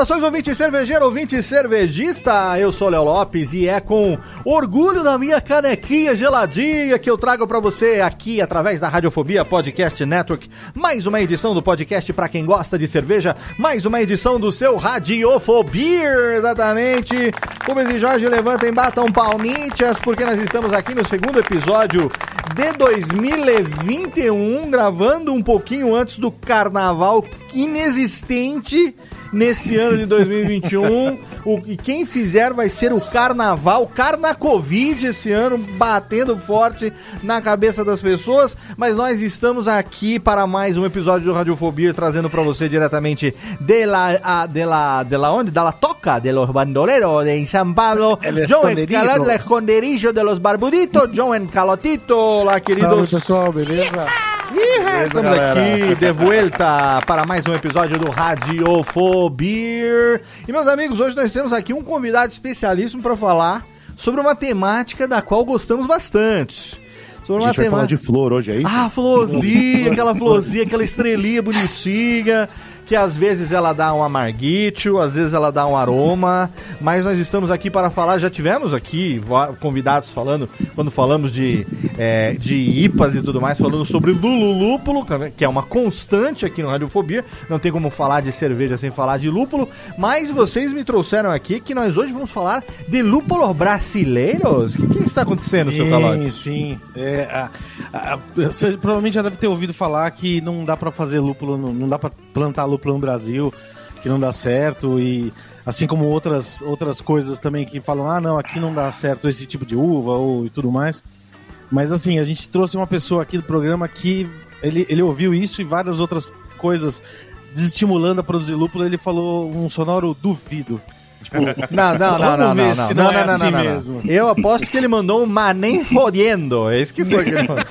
Saudações, ouvinte cervejeiro, ouvinte cervejista. Eu sou Léo Lopes e é com orgulho na minha canequinha geladinha que eu trago para você aqui através da Radiofobia Podcast Network mais uma edição do podcast para quem gosta de cerveja, mais uma edição do seu Radiofobia, exatamente. Rubens e Jorge levantem, batam palmitas porque nós estamos aqui no segundo episódio de 2021, gravando um pouquinho antes do carnaval inexistente nesse ano de 2021. O, e quem fizer vai ser o carnaval, carna Covid esse ano, batendo forte na cabeça das pessoas. Mas nós estamos aqui para mais um episódio do Radiofobia, trazendo para você diretamente de la, a, de la, de la onde? Da la toca de los bandoleros de São Paulo. El John. Escalante, esconderijo de los barbuditos. John Encalotito. Olá, Salve queridos. pessoal, beleza? Ih, estamos galera. aqui de volta para mais um episódio do Radiofobia. E meus amigos, hoje nós temos aqui um convidado especialíssimo para falar sobre uma temática da qual gostamos bastante. Sobre A gente vai falar de flor hoje, é isso? Ah, florzinha, aquela florzinha, aquela estrelinha bonitinha, que às vezes ela dá um amarguito, às vezes ela dá um aroma, mas nós estamos aqui para falar, já tivemos aqui convidados falando, quando falamos de, é, de IPAs e tudo mais, falando sobre Lululúpulo, que é uma constante aqui no Radiofobia, não tem como falar de cerveja sem falar de lúpulo, mas vocês me trouxeram aqui que nós hoje vamos falar de lúpulos brasileiros. O que, que está acontecendo, seu Calote? Sim, sim. É, a- a- você provavelmente já deve ter ouvido falar que não dá pra fazer lúpulo, no- não dá pra plantar lúpulo no Brasil, que não dá certo e assim como outras outras coisas também que falam, ah, não, aqui não dá certo esse tipo de uva ou e tudo mais. Mas assim, a gente trouxe uma pessoa aqui do programa que ele, ele ouviu isso e várias outras coisas desestimulando a produzir lúpulo, ele falou um sonoro duvido. Tipo, Não, não, não, não, não, não, não não, é não, assim não, não, não. mesmo. Eu aposto que ele mandou um manem fodendo. É isso que foi que ele mandou.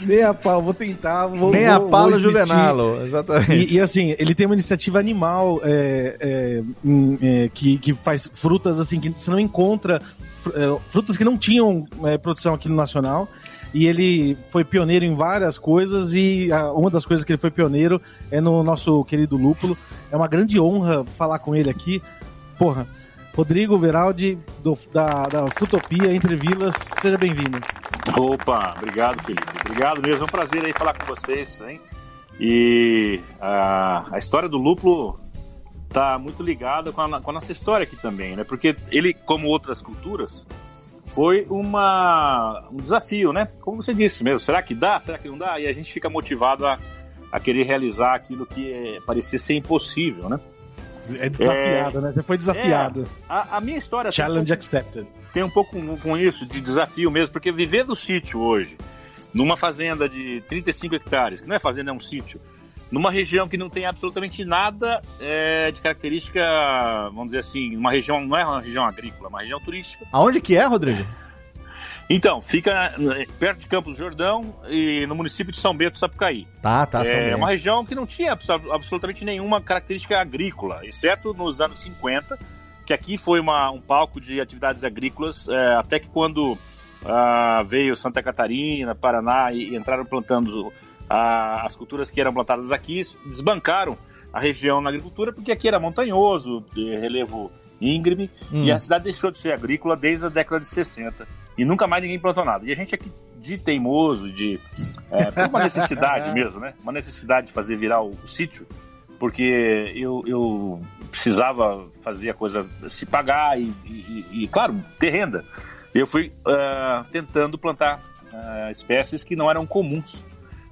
Nem a pau, vou tentar. Vou, Nem a vou- Paulo vou desistir. Juvenalo. Exatamente. E, e, assim, ele tem uma iniciativa animal é, é, hum, é, que, que faz frutas assim que você não encontra, é, frutas que não tinham é, produção aqui no Nacional. E ele foi pioneiro em várias coisas e a- uma das coisas que ele foi pioneiro é no nosso querido lúpulo. É uma grande honra falar com ele aqui. Porra, Rodrigo Veraldi, do- da, da Futopia Entre Vilas, seja bem-vindo. Opa, obrigado, Felipe. Obrigado mesmo. É um prazer aí falar com vocês, hein? E a, a história do lúpulo tá muito ligada com com a nossa história aqui também, né? Porque ele, como outras culturas, foi uma, um desafio, né? Como você disse mesmo, será que dá? Será que não dá? E a gente fica motivado a, a querer realizar aquilo que é, parecia ser impossível, né? É desafiado, né? Você foi desafiado. A, a minha história tem um Challenge accepted. tem um pouco com, com isso, de desafio mesmo, porque viver no sítio hoje, numa fazenda de 35 hectares, que não é fazenda, é um sítio, numa região que não tem absolutamente nada é, de característica, vamos dizer assim, uma região, não é uma região agrícola, é uma região turística. Aonde que é, Rodrigo? Então, fica eh, perto de Campos do Jordão e no município de São Bento, Sapucaí. Tá, tá, São É Bento. uma região que não tinha abso- absolutamente nenhuma característica agrícola, exceto nos anos 50, que aqui foi uma- um palco de atividades agrícolas, é, até que quando ah, veio Santa Catarina, Paraná e, e entraram plantando ah, as culturas que eram plantadas aqui, desbancaram a região na agricultura, porque aqui era montanhoso, de relevo íngreme, Hum. e a cidade deixou de ser agrícola desde a década de 60. E nunca mais ninguém plantou nada. E a gente aqui, de teimoso, de. É, por uma necessidade mesmo, né? Uma necessidade de fazer virar o, o sítio, porque eu, eu precisava fazer a coisa se pagar e, e, e claro, ter renda. Eu fui uh, tentando plantar uh, espécies que não eram comuns.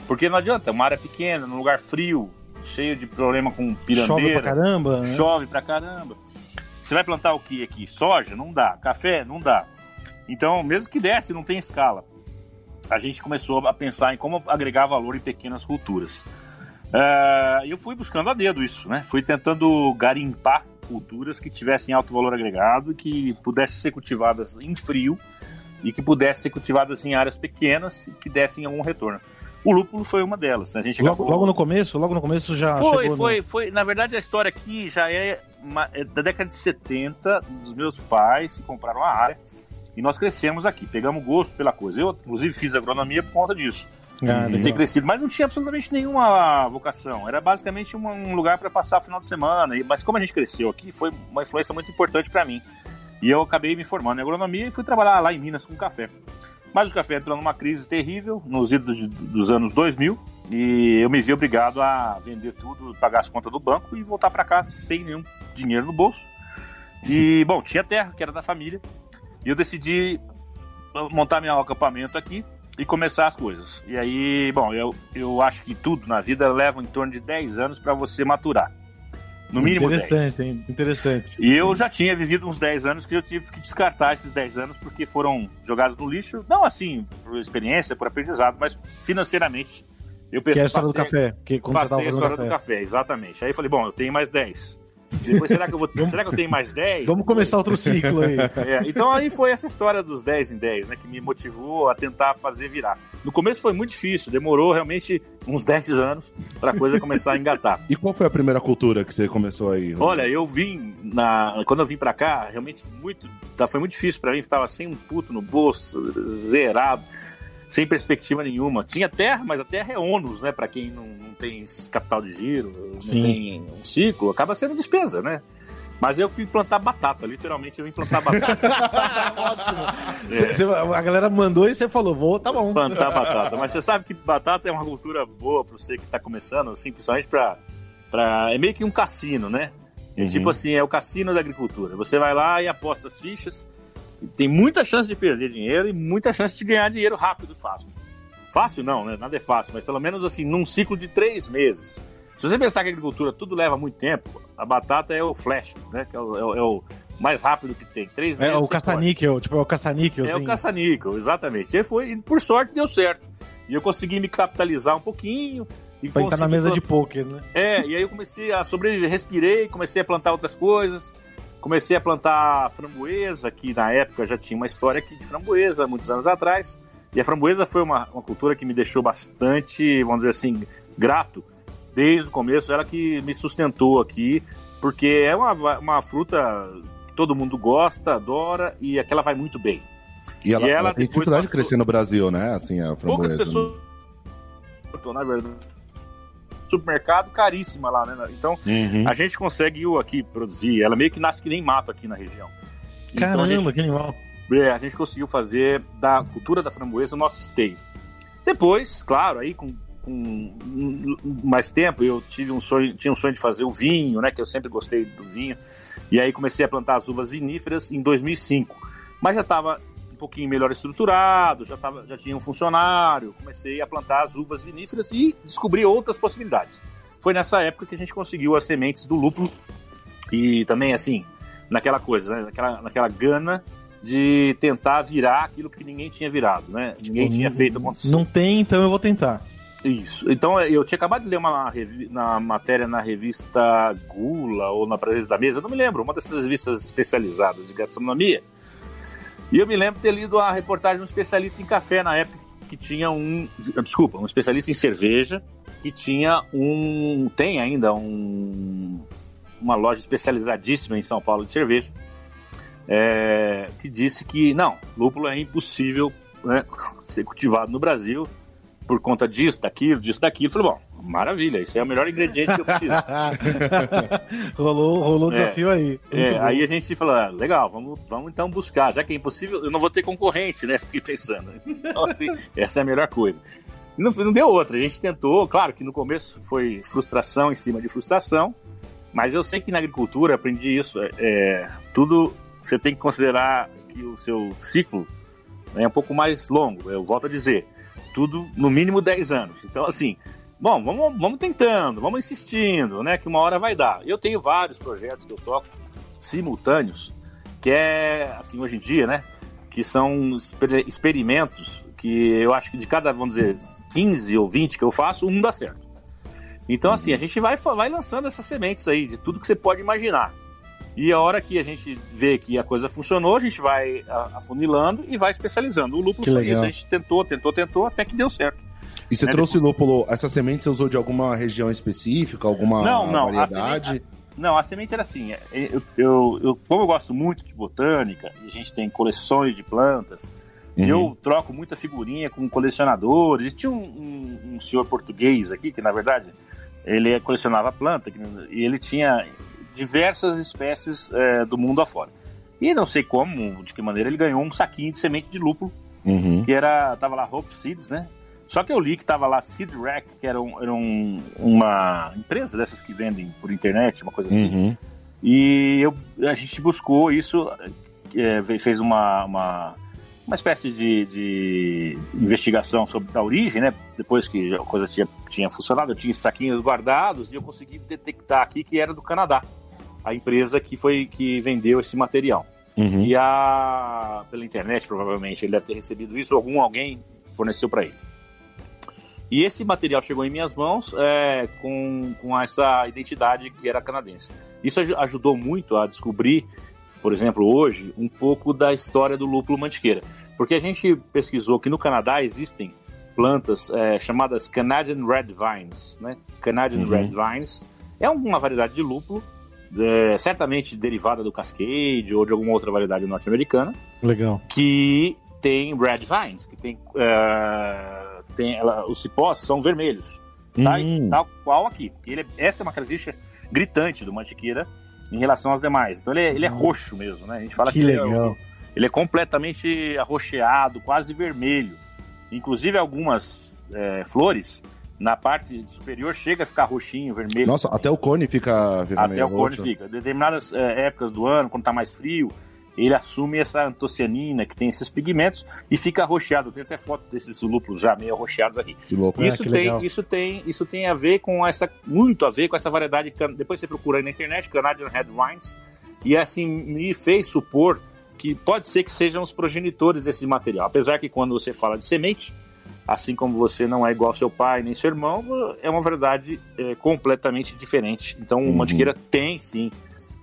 Porque não adianta, uma área pequena, num lugar frio, cheio de problema com pirandeira. Chove pra caramba. Né? Chove pra caramba. Você vai plantar o que aqui? Soja? Não dá. Café? Não dá. Então, mesmo que desse, não tem escala. A gente começou a pensar em como agregar valor em pequenas culturas. Uh, eu fui buscando a dedo isso, né? Fui tentando garimpar culturas que tivessem alto valor agregado, que pudessem ser cultivadas em frio e que pudessem ser cultivadas em áreas pequenas e que dessem algum retorno. O lúpulo foi uma delas. A gente logo, acabou... logo no começo? Logo no começo já foi, chegou foi, no... foi. Na verdade, a história aqui já é, uma, é da década de 70, dos meus pais que compraram a área. E nós crescemos aqui, pegamos gosto pela coisa. Eu, inclusive, fiz agronomia por conta disso. Ah, de ter crescido, mas não tinha absolutamente nenhuma vocação. Era basicamente um lugar para passar o final de semana. Mas como a gente cresceu aqui, foi uma influência muito importante para mim. E eu acabei me formando em agronomia e fui trabalhar lá em Minas com café. Mas o café entrou numa crise terrível nos idos dos anos 2000 e eu me vi obrigado a vender tudo, pagar as contas do banco e voltar para casa sem nenhum dinheiro no bolso. E, bom, tinha terra, que era da família, e eu decidi montar meu acampamento aqui e começar as coisas. E aí, bom, eu, eu acho que tudo na vida leva em torno de 10 anos para você maturar. No mínimo interessante, 10. Hein? Interessante. E eu já tinha vivido uns 10 anos que eu tive que descartar esses 10 anos porque foram jogados no lixo. Não assim, por experiência, por aprendizado, mas financeiramente. Eu pensei, que é a história passei, do café. Que quando passei você a história café. do café, exatamente. Aí eu falei, bom, eu tenho mais 10. Depois, será que eu vou será que eu tenho mais 10? Vamos começar outro ciclo aí. É, então aí foi essa história dos 10 em 10, né? Que me motivou a tentar fazer virar. No começo foi muito difícil, demorou realmente uns 10 anos pra coisa começar a engatar. E qual foi a primeira cultura que você começou aí? Olha, eu vim na. Quando eu vim pra cá, realmente muito. Tá, foi muito difícil pra mim, tava sem um puto no bolso, zerado sem perspectiva nenhuma. Tinha terra, mas a terra é ônus, né? Para quem não, não tem capital de giro, não Sim. tem um ciclo, acaba sendo despesa, né? Mas eu fui plantar batata, literalmente eu vim plantar batata. Ótimo. É. Cê, a galera mandou e você falou, vou, tá bom. Plantar batata. Mas você sabe que batata é uma cultura boa para você que está começando, assim, principalmente para. Pra... É meio que um cassino, né? É uhum. Tipo assim, é o cassino da agricultura. Você vai lá e aposta as fichas tem muita chance de perder dinheiro e muita chance de ganhar dinheiro rápido e fácil. Fácil não, né? Nada é fácil, mas pelo menos assim, num ciclo de três meses. Se você pensar que a agricultura tudo leva muito tempo, a batata é o flash, né? Que é o, é o, é o mais rápido que tem. Três meses. É o caça-níquel, tipo, é o caça-níquel. É assim. o caça-níquel, exatamente. E, foi, e por sorte deu certo. E eu consegui me capitalizar um pouquinho. E pra entrar na mesa de pôquer, né? É, e aí eu comecei a sobreviver, respirei, comecei a plantar outras coisas. Comecei a plantar framboesa, que na época já tinha uma história aqui de framboesa, muitos anos atrás. E a framboesa foi uma, uma cultura que me deixou bastante, vamos dizer assim, grato desde o começo. Ela que me sustentou aqui, porque é uma, uma fruta que todo mundo gosta, adora e aquela vai muito bem. E ela, e ela, ela tem dificuldade passou... de crescer no Brasil, né? Assim, a framboesa. Poucas pessoas, né? na verdade supermercado caríssima lá, né? Então, uhum. a gente consegue aqui produzir. Ela meio que nasce que nem mato aqui na região. Caramba, então, gente, que animal. É, a gente conseguiu fazer da cultura da framboesa o nosso esteio. Depois, claro, aí com, com mais tempo, eu tive um sonho, tinha um sonho de fazer o vinho, né? Que eu sempre gostei do vinho. E aí comecei a plantar as uvas viníferas em 2005. Mas já estava pouquinho melhor estruturado, já, tava, já tinha um funcionário, comecei a plantar as uvas viníferas e descobri outras possibilidades. Foi nessa época que a gente conseguiu as sementes do lúpulo e também, assim, naquela coisa, né? naquela, naquela gana de tentar virar aquilo que ninguém tinha virado, né? Ninguém tipo, tinha feito acontecer. Não tem, então eu vou tentar. Isso. Então eu tinha acabado de ler uma na matéria na revista Gula ou na Presença da Mesa, não me lembro, uma dessas revistas especializadas de gastronomia, e eu me lembro de ter lido a reportagem de um especialista em café na época, que tinha um. Desculpa, um especialista em cerveja, que tinha um. Tem ainda um, uma loja especializadíssima em São Paulo de cerveja, é, que disse que não, lúpulo é impossível né, ser cultivado no Brasil por conta disso, daquilo, disso, daquilo. Eu falei, bom, Maravilha, isso é o melhor ingrediente que eu preciso. rolou rolou o é, desafio aí. É, aí a gente falou, ah, legal, vamos, vamos então buscar. Já que é impossível, eu não vou ter concorrente, né? Fiquei pensando. Então, assim, essa é a melhor coisa. Não, não deu outra, a gente tentou, claro que no começo foi frustração em cima de frustração, mas eu sei que na agricultura aprendi isso. É, é tudo você tem que considerar que o seu ciclo é um pouco mais longo. Eu volto a dizer, tudo no mínimo 10 anos. Então, assim, bom, vamos, vamos tentando, vamos insistindo, né? Que uma hora vai dar. Eu tenho vários projetos que eu toco simultâneos, que é, assim, hoje em dia, né? Que são experimentos que eu acho que de cada, vamos dizer, 15 ou 20 que eu faço, um dá certo. Então, assim, a gente vai, vai lançando essas sementes aí, de tudo que você pode imaginar. E a hora que a gente vê que a coisa funcionou, a gente vai afunilando e vai especializando. O lúpulo foi isso. A gente tentou, tentou, tentou, até que deu certo. E você né? trouxe Depois... lúpulo, essa semente você usou de alguma região específica, alguma não, não, variedade? A semente, não, a semente era assim, é, eu, eu, eu, como eu gosto muito de botânica, e a gente tem coleções de plantas, uhum. eu troco muita figurinha com colecionadores, e tinha um, um, um senhor português aqui, que na verdade ele colecionava planta, e ele tinha diversas espécies é, do mundo afora. E não sei como, de que maneira, ele ganhou um saquinho de semente de lúpulo, uhum. que era, tava lá Hope Seeds, né? Só que eu li que tava lá Seed Rack, que era, um, era um, uma empresa dessas que vendem por internet, uma coisa assim. Uhum. E eu, a gente buscou isso, é, fez uma, uma, uma espécie de, de, investigação sobre a origem, né? Depois que a coisa tinha, tinha funcionado, eu tinha saquinhos guardados e eu consegui detectar aqui que era do Canadá a empresa que foi que vendeu esse material. Uhum. E a pela internet, provavelmente, ele deve ter recebido isso, algum alguém forneceu para ele. E esse material chegou em minhas mãos é, com, com essa identidade que era canadense. Isso ajudou muito a descobrir, por exemplo, hoje, um pouco da história do lúpulo mantiqueira. Porque a gente pesquisou que no Canadá existem plantas é, chamadas Canadian Red Vines. Né? Canadian uhum. Red Vines é uma variedade de lúpulo é, certamente derivada do Cascade ou de alguma outra variedade norte-americana. Legal. Que tem red vines, que tem, uh, tem ela, os cipós são vermelhos. Tá? Hum. Tal qual aqui. Ele, é, essa é uma característica gritante do mantiqueira em relação aos demais. Então ele é, ele é hum. roxo mesmo, né? A gente fala que, que legal. Ele, é, ele é completamente arroxeado, quase vermelho. Inclusive algumas é, flores na parte superior chega a ficar roxinho, vermelho. Nossa, até o cone fica vermelho. Até o cone fica. Em determinadas é, épocas do ano, quando está mais frio, ele assume essa antocianina, que tem esses pigmentos, e fica arroxeado. Tem até foto desses lúpulos já meio arroxeados aqui. Que louco. Isso, é, que tem, isso, tem, isso tem a ver com essa, muito a ver com essa variedade, depois você procura aí na internet, Canadian Red Wines, e assim me fez supor que pode ser que sejam os progenitores desse material. Apesar que quando você fala de semente, assim como você não é igual ao seu pai nem seu irmão, é uma verdade é, completamente diferente. Então, uhum. o Mantiqueira tem sim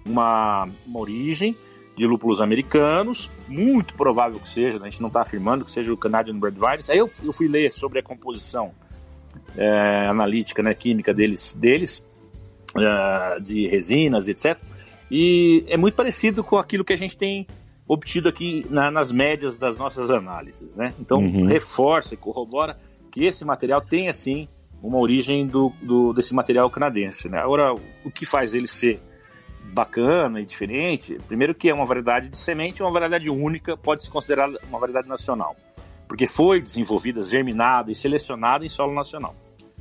uma, uma origem de lúpulos americanos, muito provável que seja, a gente não está afirmando que seja o Canadian Red Vines. Aí eu, eu fui ler sobre a composição é, analítica, né, química deles, deles é, de resinas, etc. E é muito parecido com aquilo que a gente tem obtido aqui na, nas médias das nossas análises, né? Então uhum. reforça e corrobora que esse material tem assim uma origem do, do, desse material canadense, né? Agora o que faz ele ser bacana e diferente, primeiro que é uma variedade de semente, uma variedade única, pode se considerar uma variedade nacional, porque foi desenvolvida, germinada e selecionada em solo nacional.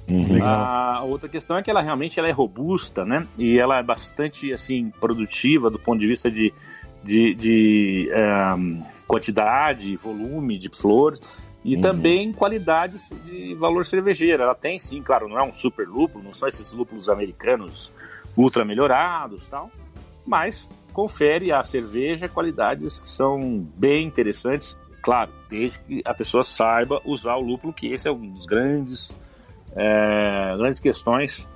Uhum. A outra questão é que ela realmente ela é robusta, né? E ela é bastante assim produtiva do ponto de vista de de, de um, quantidade, volume de flores e uhum. também qualidades de valor cervejeiro. Ela tem sim, claro, não é um super lúpulo, não são esses lúpulos americanos ultra melhorados tal, mas confere à cerveja qualidades que são bem interessantes, claro, desde que a pessoa saiba usar o lúpulo, que esse é um dos grandes, é, grandes questões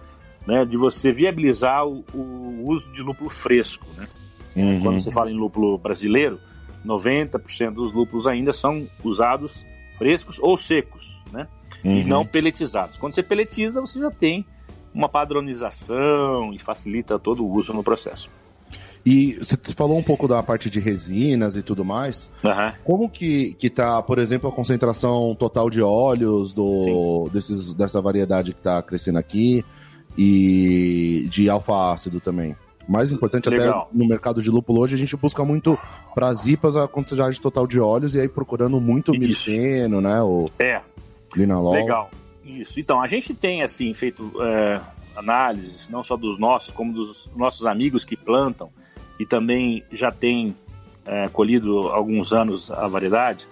né, de você viabilizar o, o uso de lúpulo fresco, né? Uhum. Quando você fala em lúpulo brasileiro, 90% dos lúpulos ainda são usados frescos ou secos, né? Uhum. E não peletizados. Quando você peletiza, você já tem uma padronização e facilita todo o uso no processo. E você falou um pouco da parte de resinas e tudo mais. Uhum. Como que, que tá, por exemplo, a concentração total de óleos do, desses, dessa variedade que está crescendo aqui e de alfa-ácido também? Mais importante Legal. até no mercado de lúpulo hoje, a gente busca muito para as IPAs a quantidade total de óleos e aí procurando muito o mirceno, né? O é. Linalol. Legal. Isso. Então, a gente tem, assim, feito é, análises, não só dos nossos, como dos nossos amigos que plantam e também já tem é, colhido alguns anos a variedade.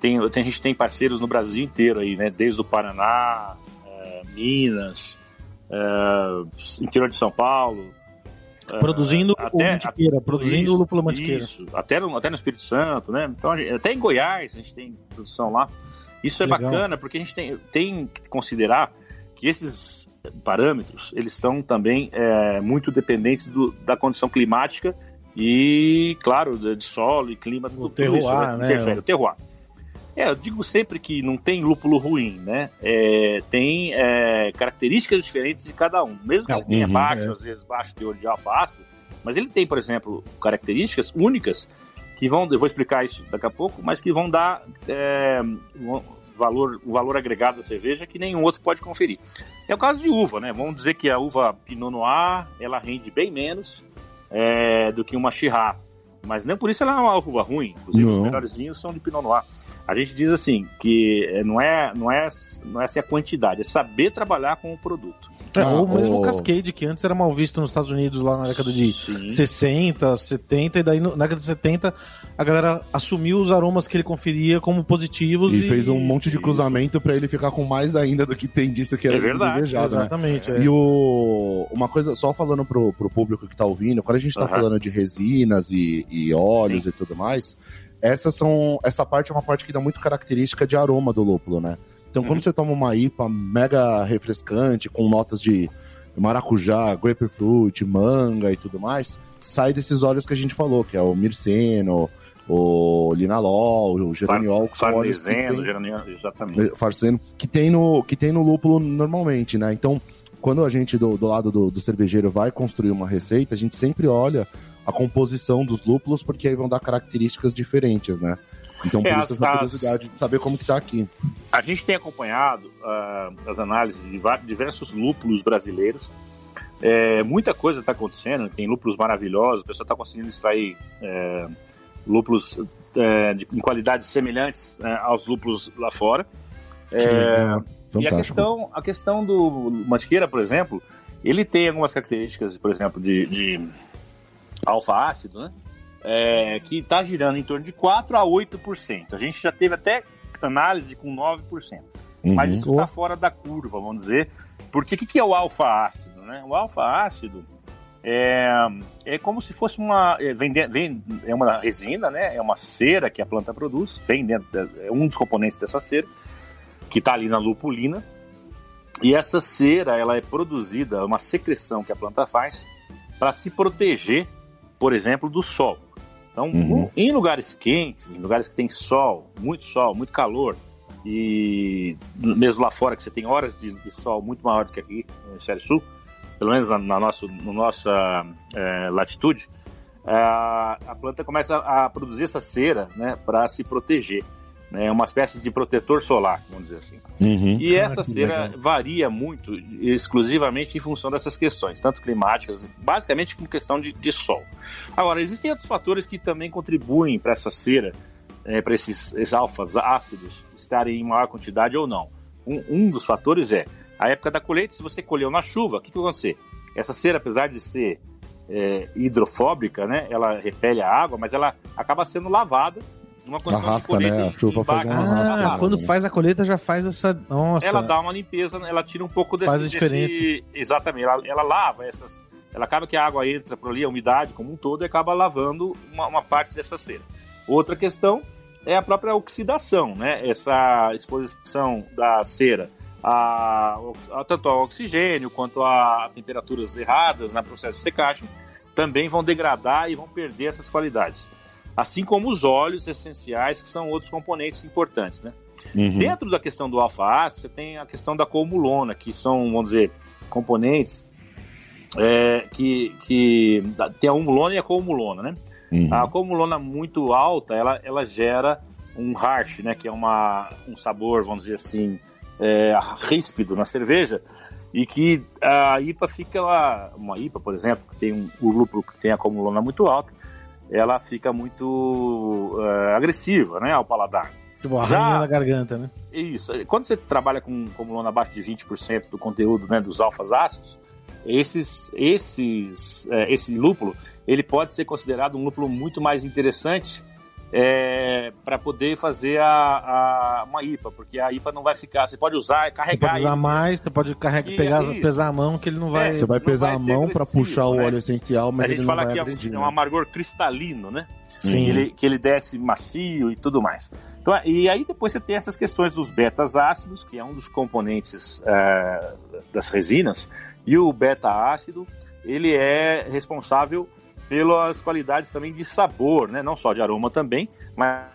Tem, tem, a gente tem parceiros no Brasil inteiro aí, né? Desde o Paraná, é, Minas, é, interior de São Paulo, é, produzindo até, o mantiqueira, produzindo isso, o lúpulo mantiqueira. Isso, até no, até no Espírito Santo, né? Então, até em Goiás a gente tem produção lá. Isso é Legal. bacana porque a gente tem, tem que considerar que esses parâmetros, eles são também é, muito dependentes do, da condição climática e, claro, de, solo e clima, tudo, o terroir, isso, né? né? Interfere, o terroir. É, eu digo sempre que não tem lúpulo ruim, né? É, tem é, características diferentes de cada um. Mesmo que ele tenha uhum, baixo, é. às vezes baixo teor de alfa-ácido, mas ele tem, por exemplo, características únicas que vão, eu vou explicar isso daqui a pouco, mas que vão dar é, valor, um valor agregado da cerveja que nenhum outro pode conferir. É o caso de uva, né? Vamos dizer que a uva Pinot Noir, ela rende bem menos é, do que uma Shiraz. Mas nem por isso ela é uma uva ruim. Inclusive, não. os melhorzinhos são de Pinot Noir. A gente diz assim que é, não é, não é, não é assim a quantidade, é saber trabalhar com o produto. É, ah, ou mesmo o Cascade, que antes era mal visto nos Estados Unidos lá na década de Sim. 60, 70, e daí na década de 70 a galera assumiu os aromas que ele conferia como positivos. E, e... fez um monte de cruzamento para ele ficar com mais ainda do que tem disso que era é verdade. Né? Exatamente. Né? É. E o... uma coisa, só falando pro, pro público que tá ouvindo, quando a gente tá uhum. falando de resinas e, e óleos Sim. e tudo mais, essas são, essa parte é uma parte que dá muito característica de aroma do lúpulo, né? Então, uhum. quando você toma uma IPA mega refrescante, com notas de maracujá, grapefruit, manga e tudo mais, sai desses óleos que a gente falou, que é o mirceno, o linalol, o geraniol, que são óleos que tem, geraniol, exatamente. Farceno, que tem no que tem no lúpulo normalmente, né? Então, quando a gente do, do lado do, do cervejeiro vai construir uma receita, a gente sempre olha a composição dos lúpulos, porque aí vão dar características diferentes, né? Então, por é, isso essa curiosidade de saber como que tá aqui. A gente tem acompanhado uh, as análises de diversos lúpulos brasileiros. É, muita coisa está acontecendo, tem lúpulos maravilhosos, o pessoal está conseguindo extrair é, lúpulos é, de, em qualidades semelhantes é, aos lúpulos lá fora. É, e a questão, a questão do Mantiqueira, por exemplo, ele tem algumas características, por exemplo, de, de alfa-ácido, né? É, que está girando em torno de 4 a 8%. A gente já teve até análise com 9%. Uhum. Mas isso está fora da curva, vamos dizer. Porque o que, que, é o alfa-ácido? Né? O alfa-ácido é, é como se fosse uma. É, vem, vem, é uma resina, né? É uma cera que a planta produz, tem dentro. É um dos componentes dessa cera, que está ali na lupulina. E essa cera ela é produzida, é uma secreção que a planta faz para se proteger, por exemplo, do sol. Então, uhum. em lugares quentes, em lugares que tem sol, muito sol, muito calor, e mesmo lá fora que você tem horas de, de sol muito maior do que aqui no hemisfério sul, pelo menos na, na nossa, na nossa é, latitude, a, a planta começa a produzir essa cera né, para se proteger é uma espécie de protetor solar, vamos dizer assim. Uhum. E essa ah, cera legal. varia muito, exclusivamente em função dessas questões, tanto climáticas, basicamente com questão de, de sol. Agora, existem outros fatores que também contribuem para essa cera, é, para esses, esses alfas ácidos estarem em maior quantidade ou não. Um, um, dos fatores é a época da colheita, se você colheu na chuva, o que, que vai acontecer? Essa cera, apesar de ser é, hidrofóbica, né, ela repele a água, mas ela acaba sendo lavada uma arrasta, né? A chuva faz arrasta. Ah, quando faz a colheita já faz essa. Nossa. Ela dá uma limpeza, ela tira um pouco desse. Faz diferente. Desse... Exatamente, ela, ela, lava essas. Ela acaba que a água entra por ali, a umidade como um todo, e acaba lavando uma, uma parte dessa cera. Outra questão é a própria oxidação, né? Essa exposição da cera a, a, tanto ao oxigênio quanto a temperaturas erradas no processo de secagem também vão degradar e vão perder essas qualidades assim como os óleos essenciais, que são outros componentes importantes, né? Uhum. Dentro da questão do alfa-ácido, você tem a questão da colmulona, que são, vamos dizer, componentes é, que, que tem a umulona e a comulona, né? Uhum. A comulona muito alta, ela, ela gera um harsh, né? Que é uma, um sabor, vamos dizer assim, é, ríspido na cerveja e que a IPA fica lá, uma IPA, por exemplo, que tem um, o lúpulo que tem a comulona muito alta, ela fica muito é, agressiva, né, ao paladar. Tipo, Já- arranhando a garganta, né? Isso. Quando você trabalha com comulona abaixo de 20% do conteúdo né, dos alfas ácidos, esses, esses, é, esse lúpulo ele pode ser considerado um lúpulo muito mais interessante para poder fazer a, a- uma IPA, porque a IPA não vai ficar. Você pode usar e Você carregar. pode usar ele. mais, você pode carregar, pegar, é pesar a mão que ele não vai. É, Você vai não pesar vai a mão pra agressivo, puxar o né? óleo essencial, mas a ele gente não fala vai que é um, é um né? amargor cristalino, né? Sim. Que ele, que ele desce macio e tudo mais. Então, e aí depois você tem essas questões dos betas ácidos, que é um dos componentes é, das resinas, e o beta ácido, ele é responsável pelas qualidades também de sabor, né? Não só de aroma também, mas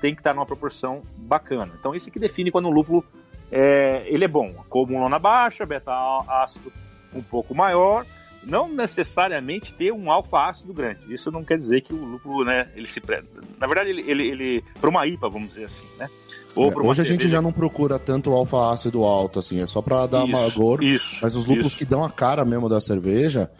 tem que estar numa proporção bacana. Então esse que define quando o lúpulo é, ele é bom. Comulona baixa, beta ácido um pouco maior, não necessariamente ter um alfa ácido grande. Isso não quer dizer que o lúpulo, né, ele se pre... na verdade ele ele, ele para uma IPA, vamos dizer assim, né? É, Hoje a gente já não procura tanto alfa ácido alto, assim, é só pra dar Isso, amargor. Isso. Mas os lúpulos isso, que dão a cara mesmo da cerveja,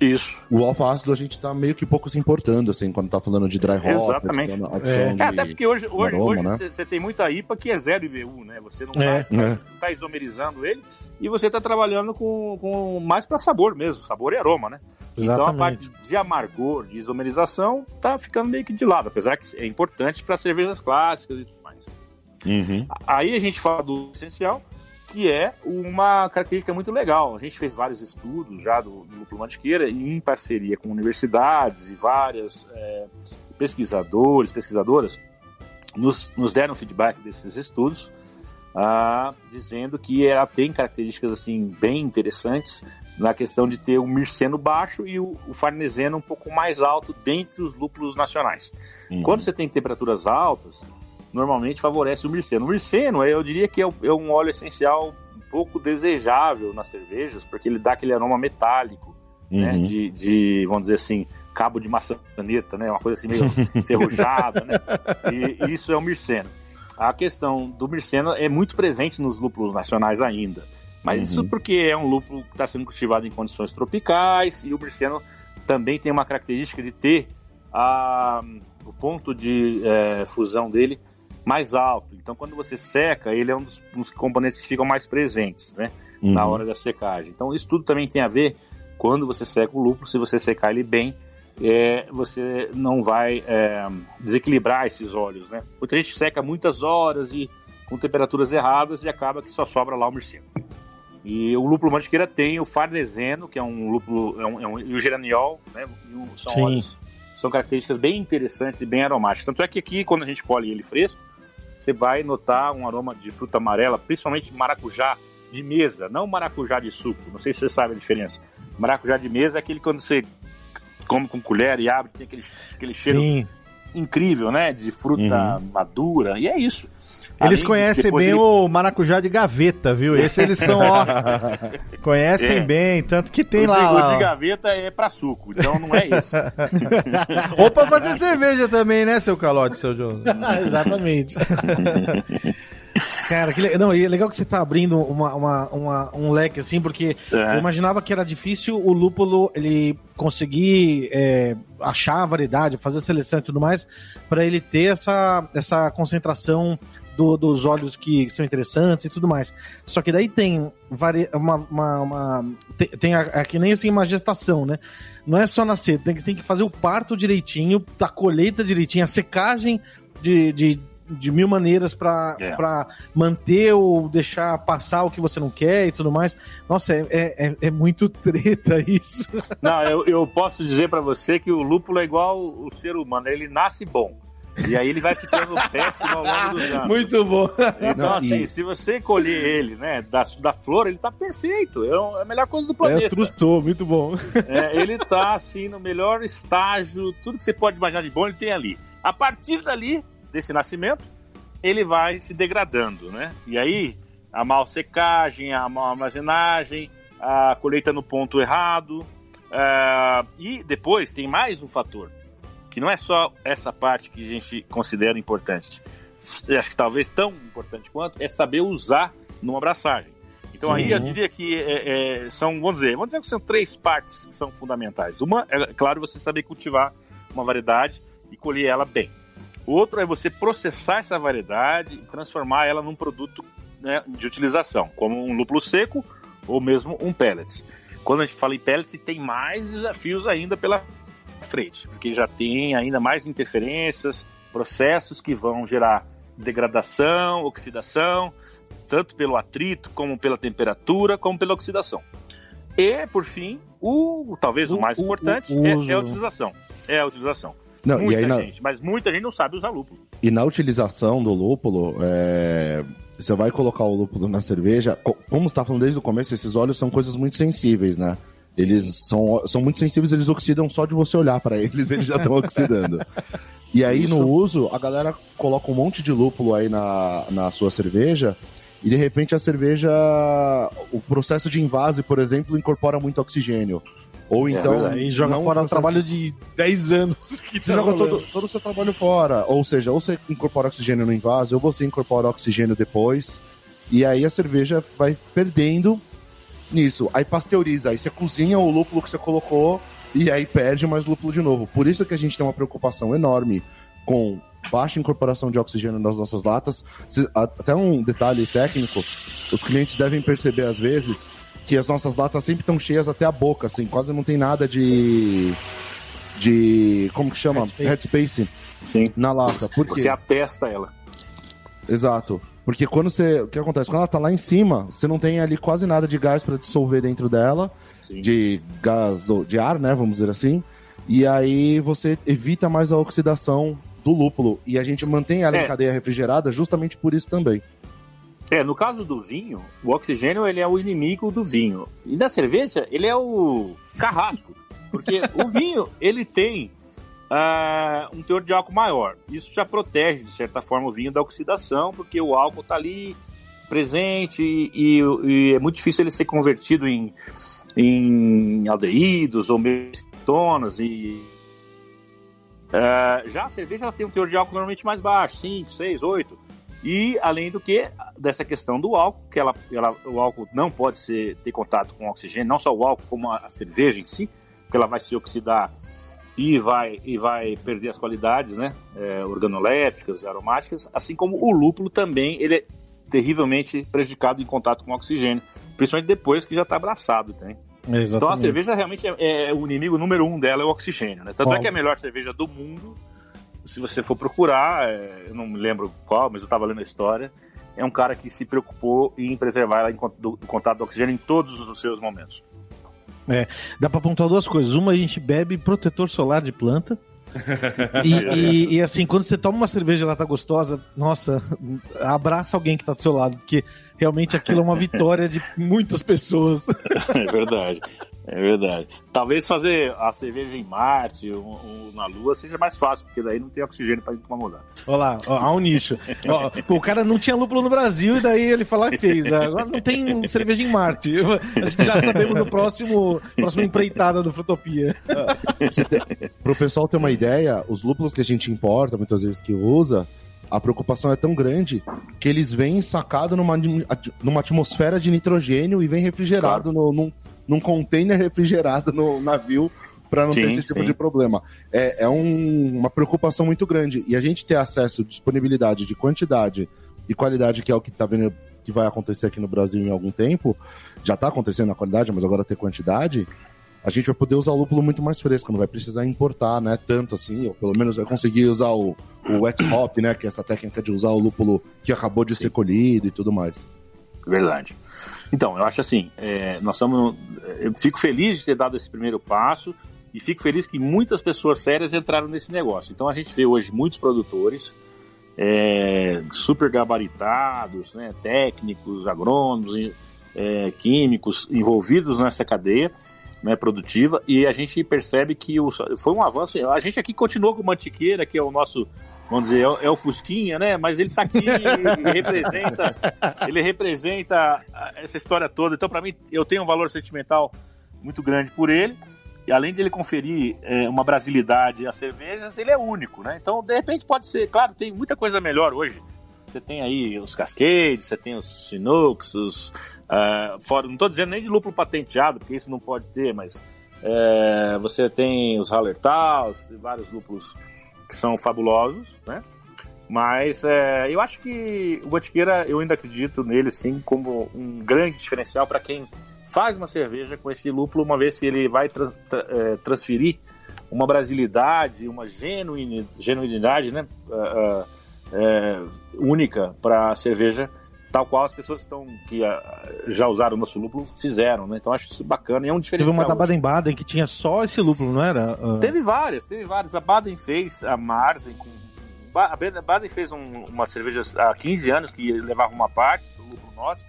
isso. o alfa ácido a gente tá meio que pouco se importando, assim, quando tá falando de dry hop, Exatamente. adição- adição É. de... É, até porque hoje, hoje, aroma, hoje né? você você tem muita IPA que é zero IBU, né? Você não É, está né? tá isomerizando ele e você está trabalhando com, com mais para sabor mesmo, sabor e aroma, né? Então a Exatamente. parte de amargor, de isomerização, tá ficando meio que de lado, apesar que é importante para cervejas clássicas e tudo mais. Uhum. Aí a gente fala do essencial, que é uma característica muito legal. A gente fez vários estudos já do, do lúpulo mantiqueira e em parceria com universidades e várias é, pesquisadores, pesquisadoras, nos, nos deram feedback desses estudos, ah, dizendo que ela tem características assim bem interessantes na questão de ter o mirceno baixo e o, o farneseno um pouco mais alto dentre os lúpulos nacionais. Uhum. Quando você tem temperaturas altas, normalmente favorece o mirceno. O mirceno, eu diria que é é um óleo essencial um pouco desejável nas cervejas, porque ele dá aquele aroma metálico, né? Uhum. De, de, vamos dizer assim, cabo de maçaneta, né? Uma coisa assim meio enferrujada, né? E isso é o mirceno. A questão do mirceno é muito presente nos lúpulos nacionais ainda. Mas isso Uhum. porque é um lúpulo que está sendo cultivado em condições tropicais e o mirceno também tem uma característica de ter a, o ponto de eh, fusão dele mais alto. Então, quando você seca, ele é um dos, um dos componentes que ficam mais presentes, né? Na Uhum. hora da secagem. Então, isso tudo também tem a ver quando você seca o lúpulo. Se você secar ele bem, é, você não vai é, desequilibrar esses óleos, né? Muita gente seca muitas horas e com temperaturas erradas e acaba que só sobra lá o mirceno. E o lúpulo mantiqueira tem o farneseno, que é um lúpulo, é um, é um- e o geraniol, né? São óleos, são características bem interessantes e bem aromáticas. Tanto é que aqui, quando a gente colhe ele fresco, você vai notar um aroma de fruta amarela, principalmente maracujá de mesa, não maracujá de suco. Não sei se você sabe a diferença. Maracujá de mesa é aquele quando você come com colher e abre, tem aquele, aquele cheiro Sim. incrível, né? De fruta madura, e é isso. Eles Além conhecem bem ele- o maracujá de gaveta, viu? Esse eles são, ó. conhecem É. bem, tanto que tem o lá. de, o lá, de gaveta é pra suco, então não é isso. Ou pra fazer cerveja também, né, seu calote, seu João? Exatamente. Cara, que le- não, e é legal que você tá abrindo uma, uma- uma- um leque assim, porque É. eu imaginava que era difícil o lúpulo ele conseguir é, achar a variedade, fazer a seleção e tudo mais, para ele ter essa, essa concentração do- dos óleos que são interessantes e tudo mais. Só que daí tem vari, uma, uma, uma- tem, tem a, a- que nem assim uma gestação, né? Não é só nascer, tem que, tem que fazer o parto direitinho, a colheita direitinho, a secagem de, de, de mil maneiras para É. pra manter ou deixar passar o que você não quer e tudo mais. Nossa, é, é, é- é muito treta isso. Não, eu, eu posso dizer pra você que o lúpulo é igual o ser humano, ele nasce bom. E aí ele vai ficando péssimo ao longo dos anos. muito bom. Então, Não, assim, e- se você colher ele, né, da, da flor, ele tá perfeito. É é a melhor coisa do É, planeta. trustou, muito bom. É, ele tá, assim, no melhor estágio, tudo que você pode imaginar de bom, ele tem ali. A partir dali, desse nascimento, ele vai se degradando, né? E aí, a mal secagem, a mal armazenagem, a colheita no ponto errado. Uh, e depois tem mais um fator, que não é só essa parte que a gente considera importante. Acho que talvez tão importante quanto é saber usar numa abraçagem. Então Sim. aí eu diria que é, é, são, vamos dizer, vamos dizer que são três partes que são fundamentais. Uma é, claro, você saber cultivar uma variedade e colher ela bem. Outro é você processar essa variedade e transformar ela num produto né, de utilização, como um lúpulo seco ou mesmo um pellets. Quando a gente fala em pellets, tem mais desafios ainda pela frente, porque já tem ainda mais interferências, processos que vão gerar degradação, oxidação, tanto pelo atrito, como pela temperatura, como pela oxidação. E, por fim, o talvez o, o mais o, importante o, é, é, a utilização. É a utilização. Não, muita e aí gente, na... mas muita gente não sabe usar lúpulo. E na utilização do lúpulo, é... você vai colocar o lúpulo na cerveja, como está falando desde o começo, esses óleos são coisas muito sensíveis, né? Eles são, são muito sensíveis, eles oxidam só de você olhar para eles, eles já estão oxidando. E aí, Isso. no uso, a galera coloca um monte de lúpulo aí na, na sua cerveja e de repente a cerveja, o processo de invase, por exemplo, incorpora muito oxigênio. Ou é então. É, e joga fora o trabalho de 10 anos que tá joga todo, todo o seu trabalho fora. Ou seja, ou você incorpora oxigênio no invase, ou você incorpora oxigênio depois. E aí a cerveja vai perdendo nisso. Aí pasteuriza, aí você cozinha o lúpulo que você colocou e aí perde mais lúpulo de novo. Por isso que a gente tem uma preocupação enorme com baixa incorporação de oxigênio nas nossas latas. Até um detalhe técnico, os clientes devem perceber às vezes que as nossas latas sempre estão cheias até a boca, assim, quase não tem nada de. de. como que chama? Headspace, Headspace Sim. na lata. Por quê? Você atesta ela. Exato. Porque quando você. O que acontece? Quando ela tá lá em cima, você não tem ali quase nada de gás para dissolver dentro dela. Sim. De gás de ar, né? Vamos dizer assim. E aí você evita mais a oxidação do lúpulo. E a gente mantém ela é. em cadeia refrigerada justamente por isso também. É, no caso do vinho, o oxigênio ele é o inimigo do vinho. E da cerveja, ele é o carrasco. Porque o vinho, ele tem uh, um teor de álcool maior. Isso já protege, de certa forma, o vinho da oxidação, porque o álcool está ali presente e, e, é muito difícil ele ser convertido em, em aldeídos ou metonas e uh, já a cerveja ela tem um teor de álcool normalmente mais baixo, 5, 6, 8. E, além do que, dessa questão do álcool, que ela, ela, o álcool não pode ser, ter contato com oxigênio, não só o álcool, como a, a cerveja em si, porque ela vai se oxidar e vai, e vai perder as qualidades né, é, organolépticas, aromáticas, assim como o lúpulo também, ele é terrivelmente prejudicado em contato com oxigênio, principalmente depois que já está abraçado. Tem. Então a cerveja realmente é, é, o inimigo número um dela é o oxigênio. Né? Tanto Bom. é que é a melhor cerveja do mundo se você for procurar, é, eu não me lembro qual, mas eu estava lendo a história, é um cara que se preocupou em preservar ela em, do, do contato do oxigênio em todos os seus momentos. É, dá para apontar duas coisas. Uma, a gente bebe protetor solar de planta. e, e, e, assim, quando você toma uma cerveja ela tá gostosa, nossa, abraça alguém que tá do seu lado, porque realmente aquilo é uma vitória de muitas pessoas. É verdade. É verdade. Talvez fazer a cerveja em Marte ou, ou, na Lua seja mais fácil, porque daí não tem oxigênio para incomodar. Olha lá, ó, há um nicho. ó, o cara não tinha lúpulo no Brasil e daí ele falou que fez. Agora não tem cerveja em Marte. Acho que já sabemos no próximo, próximo empreitada do Frutopia. Para o pessoal ter uma ideia, os lúpulos que a gente importa, muitas vezes que usa, a preocupação é tão grande que eles vêm sacado numa, numa atmosfera de nitrogênio e vem refrigerado claro. no, num, num container refrigerado no navio para não sim, ter esse tipo sim. de problema. É, é um, uma preocupação muito grande. E a gente ter acesso, disponibilidade de quantidade e qualidade, que é o que tá vendo que vai acontecer aqui no Brasil em algum tempo, já está acontecendo a qualidade, mas agora ter quantidade, a gente vai poder usar o lúpulo muito mais fresco, não vai precisar importar, né, tanto assim, ou pelo menos vai conseguir usar o, o wet hop, né, que é essa técnica de usar o lúpulo que acabou de Sim. ser colhido e tudo mais. Verdade. Então, eu acho assim, é, nós estamos. Eu fico feliz de ter dado esse primeiro passo e fico feliz que muitas pessoas sérias entraram nesse negócio. Então a gente vê hoje muitos produtores é, super gabaritados, né, técnicos, agrônomos, é, químicos envolvidos nessa cadeia né, produtiva e a gente percebe que o, foi um avanço. A gente aqui continua com Mantiqueira, que é o nosso vamos dizer, é, é o Fusquinha, né? Mas ele tá aqui e representa, ele representa essa história toda. Então, para mim, eu tenho um valor sentimental muito grande por ele. E além de ele conferir é, uma brasilidade às cervejas, ele é único, né? Então, de repente, pode ser. Claro, tem muita coisa melhor hoje. Você tem aí os Cascades, você tem os Chinooks, os. Uh, fora, não estou dizendo nem de lúpulo patenteado, porque isso não pode ter, mas é, você tem os Hallertals, vários lúpulos que são fabulosos, né? Mas é, eu acho que o Botiqueira, eu ainda acredito nele, sim, como um grande diferencial para quem faz uma cerveja com esse lúpulo, uma vez que ele vai tra tra é, transferir uma brasilidade, uma genuine, genuinidade né, uh, uh, única para a cerveja, tal qual as pessoas estão, que uh, já usaram o nosso lúpulo fizeram. Né? Então acho isso bacana e é um diferencial. Teve uma da Baden-Baden que tinha só esse lúpulo, não era? Teve várias, teve várias. A Baden fez, a Marzen com a Baden fez um, uma cerveja há 15 anos que levava uma parte do lúpulo nosso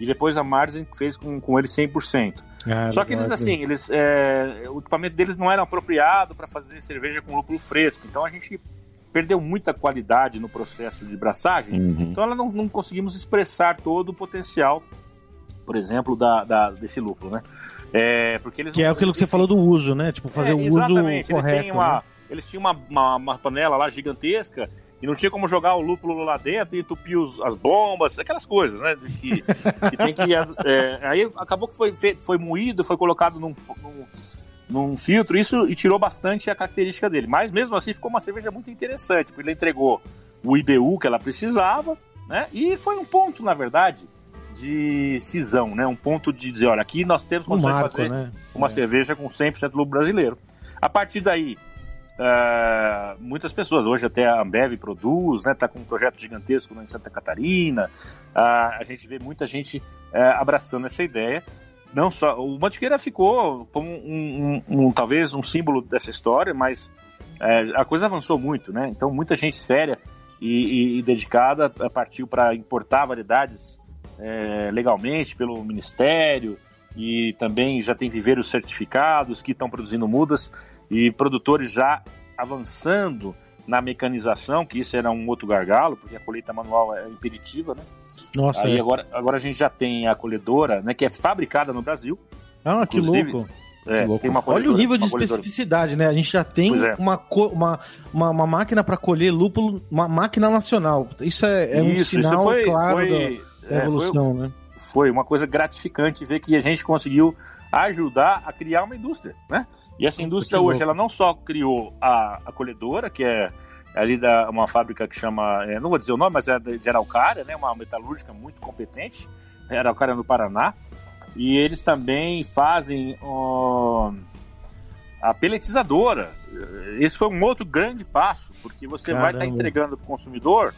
e depois a Marzen fez com, com ele 100%. Ah, Só que eles, assim, eles, é, o equipamento deles não era apropriado para fazer cerveja com lúpulo fresco. Então a gente perdeu muita qualidade no processo de braçagem. Uhum. Então ela não, não conseguimos expressar todo o potencial, por exemplo, da, da desse lúpulo, né? É, porque eles que é aquilo que você falou do uso, né? Tipo, fazer é, o uso correto. Eles, uma, né? eles tinham uma, uma, uma panela lá gigantesca e não tinha como jogar o lúpulo lá dentro e entupir os, as bombas, aquelas coisas, né? Que, que tem que. É, aí acabou que foi, foi moído, foi colocado num, num, num, filtro, isso e tirou bastante a característica dele. Mas mesmo assim ficou uma cerveja muito interessante, porque ele entregou o IBU que ela precisava, né? E foi um ponto, na verdade, de cisão, né? Um ponto de dizer, olha, aqui nós temos um marco, fazer né? uma é. cerveja com 100% lúpulo brasileiro. A partir daí, Uh, muitas pessoas, hoje até a Ambev produz, né, tá com um projeto gigantesco em Santa Catarina, uh, a gente vê muita gente uh, abraçando essa ideia. Não só o Mantiqueira ficou como um, um, um, talvez um símbolo dessa história, mas eh, a coisa avançou muito, né? Então muita gente séria e, e, e dedicada partiu para importar variedades eh, legalmente pelo Ministério e também já tem viveiros certificados que estão produzindo mudas e produtores já avançando na mecanização, que isso era um outro gargalo, porque a colheita manual é impeditiva, né? Nossa, Aí é. agora, agora a gente já tem a colhedora, né, que é fabricada no Brasil. Ah, que louco. É, Olha o nível de especificidade, né? A gente já tem é. uma, uma, uma, uma, máquina para colher lúpulo, uma máquina nacional. Isso é, é isso, um sinal foi, claro foi, da, da evolução, foi, né? Foi uma coisa gratificante ver que a gente conseguiu ajudar a criar uma indústria, né? E essa indústria hoje, ela não só criou a, a colhedora, que é ali da uma fábrica que chama, é, não vou dizer o nome, mas é de Araucária, né? Uma metalúrgica muito competente, é Araucária no Paraná. E eles também fazem ó, a peletizadora. Esse foi um outro grande passo, porque você Caramba. vai estar tá entregando para o consumidor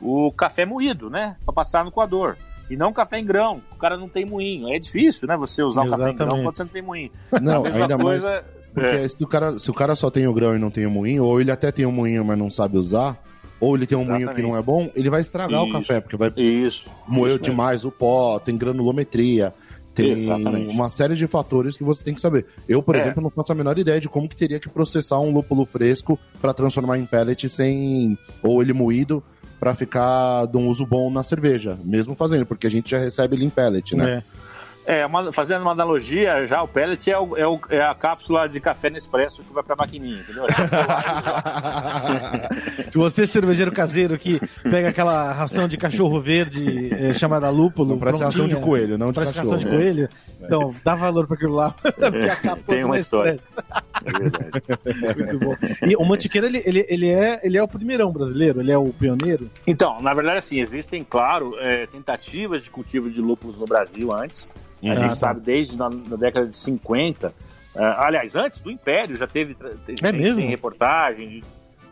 o café moído, né? Para passar no coador. E não café em grão. O cara não tem moinho. É difícil, né? Você usar Exatamente. um café em grão quando você não tem moinho. Não, ainda coisa, mais. Porque é. se, o cara, se o cara só tem o grão e não tem o moinho, ou ele até tem o moinho, mas não sabe usar, ou ele tem um Exatamente. moinho que não é bom, ele vai estragar Isso. o café, porque vai Isso. moer demais o pó, tem granulometria. Tem Exatamente. uma série de fatores que você tem que saber. Eu, por é. exemplo, não faço a menor ideia de como que teria que processar um lúpulo fresco para transformar em pellet sem ou ele moído para ficar de um uso bom na cerveja, mesmo fazendo, porque a gente já recebe ele em pellet, né? É. É, uma, fazendo uma analogia, já o pellet é, o, é, o, é, a cápsula de café Nespresso que vai pra maquininha, entendeu? Você, cervejeiro caseiro, que pega aquela ração de cachorro verde é, chamada lúpulo. Não, parece ração de coelho, não de parece cachorro. ração de coelho. Então, dá valor para aquilo lá. É, tem uma história. É Muito bom. E o Mantiqueira, ele, ele, ele, é, ele é o primeirão brasileiro? Ele é o pioneiro? Então, na verdade, assim, existem, claro, é, tentativas de cultivo de lúpulos no Brasil antes. A ah, gente tá. sabe desde na, na, década de 50. Uh, ah, aliás, antes do Império já teve. Tem, é mesmo? Tem reportagem de,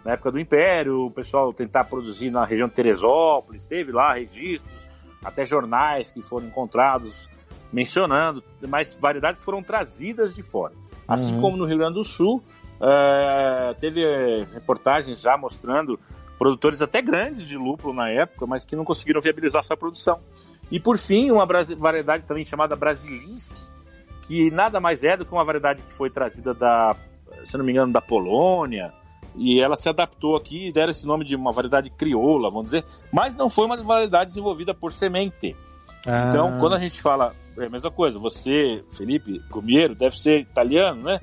na época do Império, o pessoal tentar produzir na região de Teresópolis, teve lá registros, até jornais que foram encontrados mencionando, mas variedades foram trazidas de fora. Assim uhum. como no Rio Grande do Sul, uh, teve reportagens já mostrando produtores até grandes de lúpulo na época, mas que não conseguiram viabilizar sua produção. E por fim, uma variedade também chamada Brasilinski, que nada mais é do que uma variedade que foi trazida da, se não me engano, da Polônia, E ela se adaptou aqui e deram esse nome de uma variedade crioula, vamos dizer, mas não foi uma variedade desenvolvida por semente. Ah. Então, quando a gente fala, é a mesma coisa, você, Felipe Gumiero, deve ser italiano, né?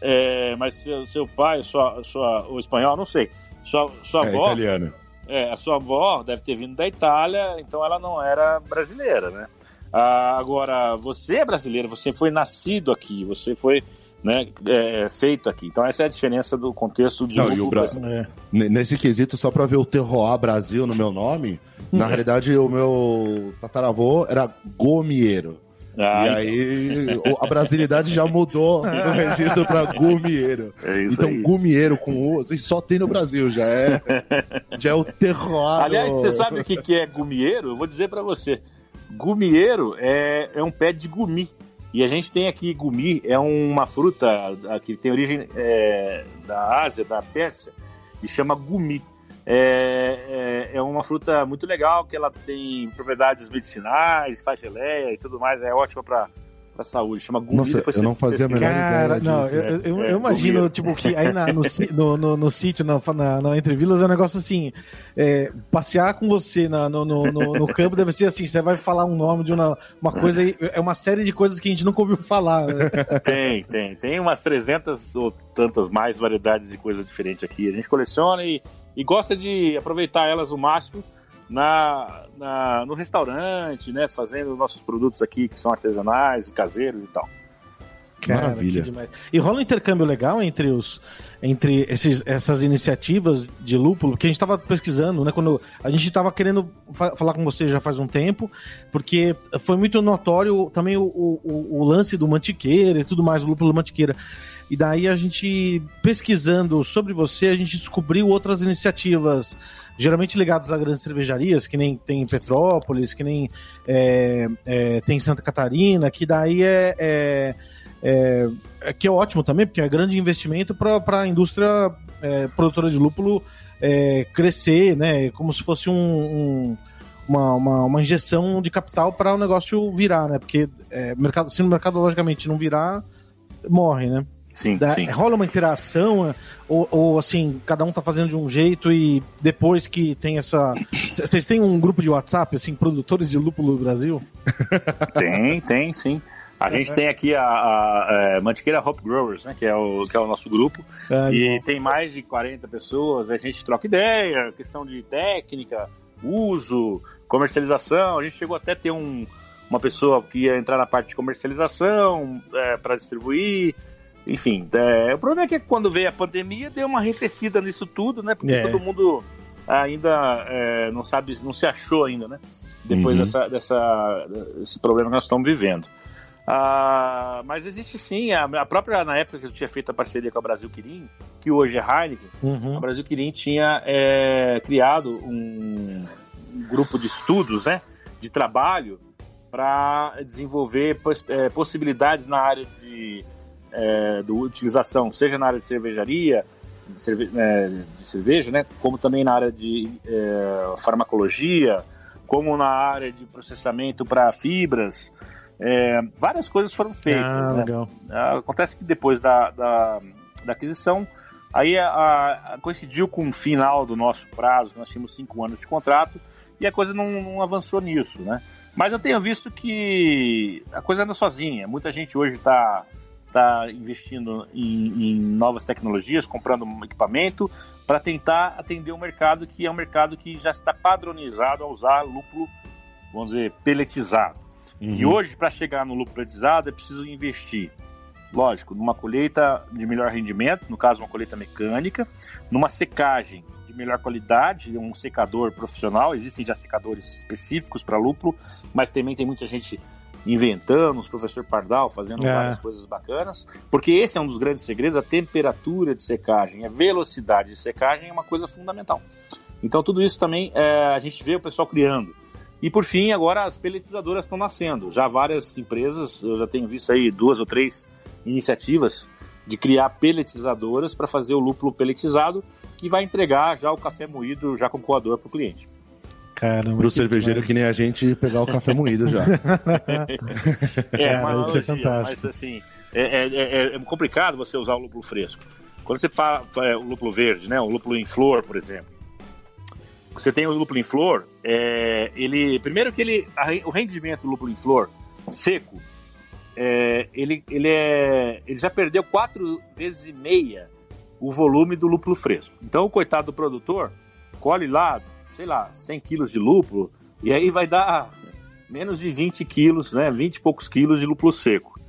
É, mas seu, seu pai, sua, sua, o espanhol, não sei. Sua, sua É, avó, italiano. É, a sua avó deve ter vindo da Itália, então ela não era brasileira, né? Ah, agora, você é brasileiro, você foi nascido aqui, você foi né, é, feito aqui. Então essa é a diferença do contexto de Não, um e Bra-. É. Nesse quesito, só pra ver o Terroir Brasil no meu nome, na realidade o meu tataravô era Gomieiro. Ah, e aí o- a brasilidade já mudou do registro pra Gumieiro. é Então, aí. Gumieiro com U, assim, só tem no Brasil, já é, já é o terroir. Aliás, você sabe o que, que é gumieiro? Eu vou dizer pra você. Gumieiro é, é um pé de gumi. E a gente tem aqui gumi, é uma fruta ah, que tem origem é, da Ásia, da Pérsia, e chama gumi. É, é, é uma fruta muito legal, que ela tem propriedades medicinais, faz geleia e tudo mais, é ótima pra, pra saúde. Chama gumi. Nossa, depois eu você não fazia a menor Cara, ideia não, disso. eu, eu- É, eu imagino, comigo. tipo, que aí na- no, no, no, no sítio, na, na, na Entre Vilas, é um negócio assim, é, passear com você na- no, no, no, no campo deve ser assim, você vai falar um nome de uma, uma coisa, aí, é uma série de coisas que a gente nunca ouviu falar, né? Tem, tem. Tem umas 300 ou tantas mais variedades de coisa diferente aqui. A gente coleciona e, e gosta de aproveitar elas o máximo na, na- no restaurante, né? Fazendo nossos produtos aqui que são artesanais e caseiros e tal. Maravilha. que demais. E rola um intercâmbio legal entre os entre esses, essas iniciativas de lúpulo, que a gente estava pesquisando, né? Quando a gente estava querendo fa- falar com você já faz um tempo, porque foi muito notório também o, o, o lance do mantiqueira e tudo mais, o lúpulo mantiqueira. E daí a gente, pesquisando sobre você, a gente descobriu outras iniciativas, geralmente ligadas a grandes cervejarias, que nem tem em Petrópolis, que nem é, é, tem em Santa Catarina, que daí é- é é, é, que é ótimo também, porque é grande investimento para a indústria é, produtora de lúpulo crescer, né? Como se fosse um, um- uma, uma, uma injeção de capital para o negócio virar, né? Porque mercado, se no mercado logicamente não virar, morre, né? Sim, Da- sim. rola uma interação, é, ou, ou, assim, cada um tá fazendo de um jeito e depois que tem essa. Vocês têm um grupo de WhatsApp, assim, produtores de lúpulo do Brasil? Tem, tem, sim. A gente tem aqui a, a, é, Mantiqueira Hop Growers, né? Que é o, que é o nosso grupo. Ah, E tem mais de 40 pessoas, a gente troca ideia, questão de técnica, uso, comercialização. A gente chegou até a ter um, uma pessoa que ia entrar na parte de comercialização para distribuir. Enfim, é, o problema é que quando veio a pandemia deu uma arrefecida nisso tudo, né? Porque É. todo mundo ainda é, não sabe, não se achou ainda, né? Depois Uhum. dessa, dessa, desse problema que nós estamos vivendo. Ah, mas existe sim, a, a própria, na época que eu tinha feito a parceria com a Brasil Quirim, que hoje é Heineken, Uhum. a Brasil Quirim tinha é, criado um, um grupo de estudos, né, de trabalho para desenvolver pos- é, possibilidades na área de, é, do utilização, seja na área de cervejaria, de, cerve- é, de cerveja, né, como também na área de é, farmacologia, como na área de processamento para fibras. É, várias coisas foram feitas. Ah, né? Ah, Acontece que depois da, da, da aquisição, aí a- a- coincidiu com o final do nosso prazo, nós tínhamos cinco anos de contrato, e a coisa não, não avançou nisso, né? Mas eu tenho visto que a coisa anda sozinha. Muita gente hoje está tá investindo em, em novas tecnologias, comprando um equipamento para tentar atender o mercado que é um mercado que já está padronizado a usar lúpulo, vamos dizer, peletizado. E Uhum. hoje, para chegar no lucro pretizado, é preciso investir, lógico, numa colheita de melhor rendimento, no caso, uma colheita mecânica, numa secagem de melhor qualidade, um secador profissional. Existem já secadores específicos para lúpulo, mas também tem muita gente inventando, os professor Pardal fazendo É. várias coisas bacanas, porque esse é um dos grandes segredos, a temperatura de secagem, a velocidade de secagem é uma coisa fundamental. Então tudo isso também é, a gente vê o pessoal criando. E por fim, agora as peletizadoras estão nascendo. Já várias empresas, eu já tenho visto aí duas ou três iniciativas de criar peletizadoras para fazer o lúpulo peletizado, que vai entregar já o café moído já com coador para o cliente. Caramba. Pro que cervejeiro demais. que nem a gente pegar o café moído já. É, uma é analogia, fantástico. mas assim, é, é- é- é complicado você usar o lúpulo fresco. quando você fala é, o lúpulo verde, né, o lúpulo em flor, por exemplo, você tem o lúpulo em flor, é, ele primeiro que ele o rendimento do lúpulo em flor seco, é, ele, ele, é, ele já perdeu quatro vezes e meia o volume do lúpulo fresco. Então, o coitado do produtor colhe lá, sei lá, 100 quilos de lúpulo e aí vai dar menos de 20 quilos, né, 20 e poucos quilos de lúpulo seco.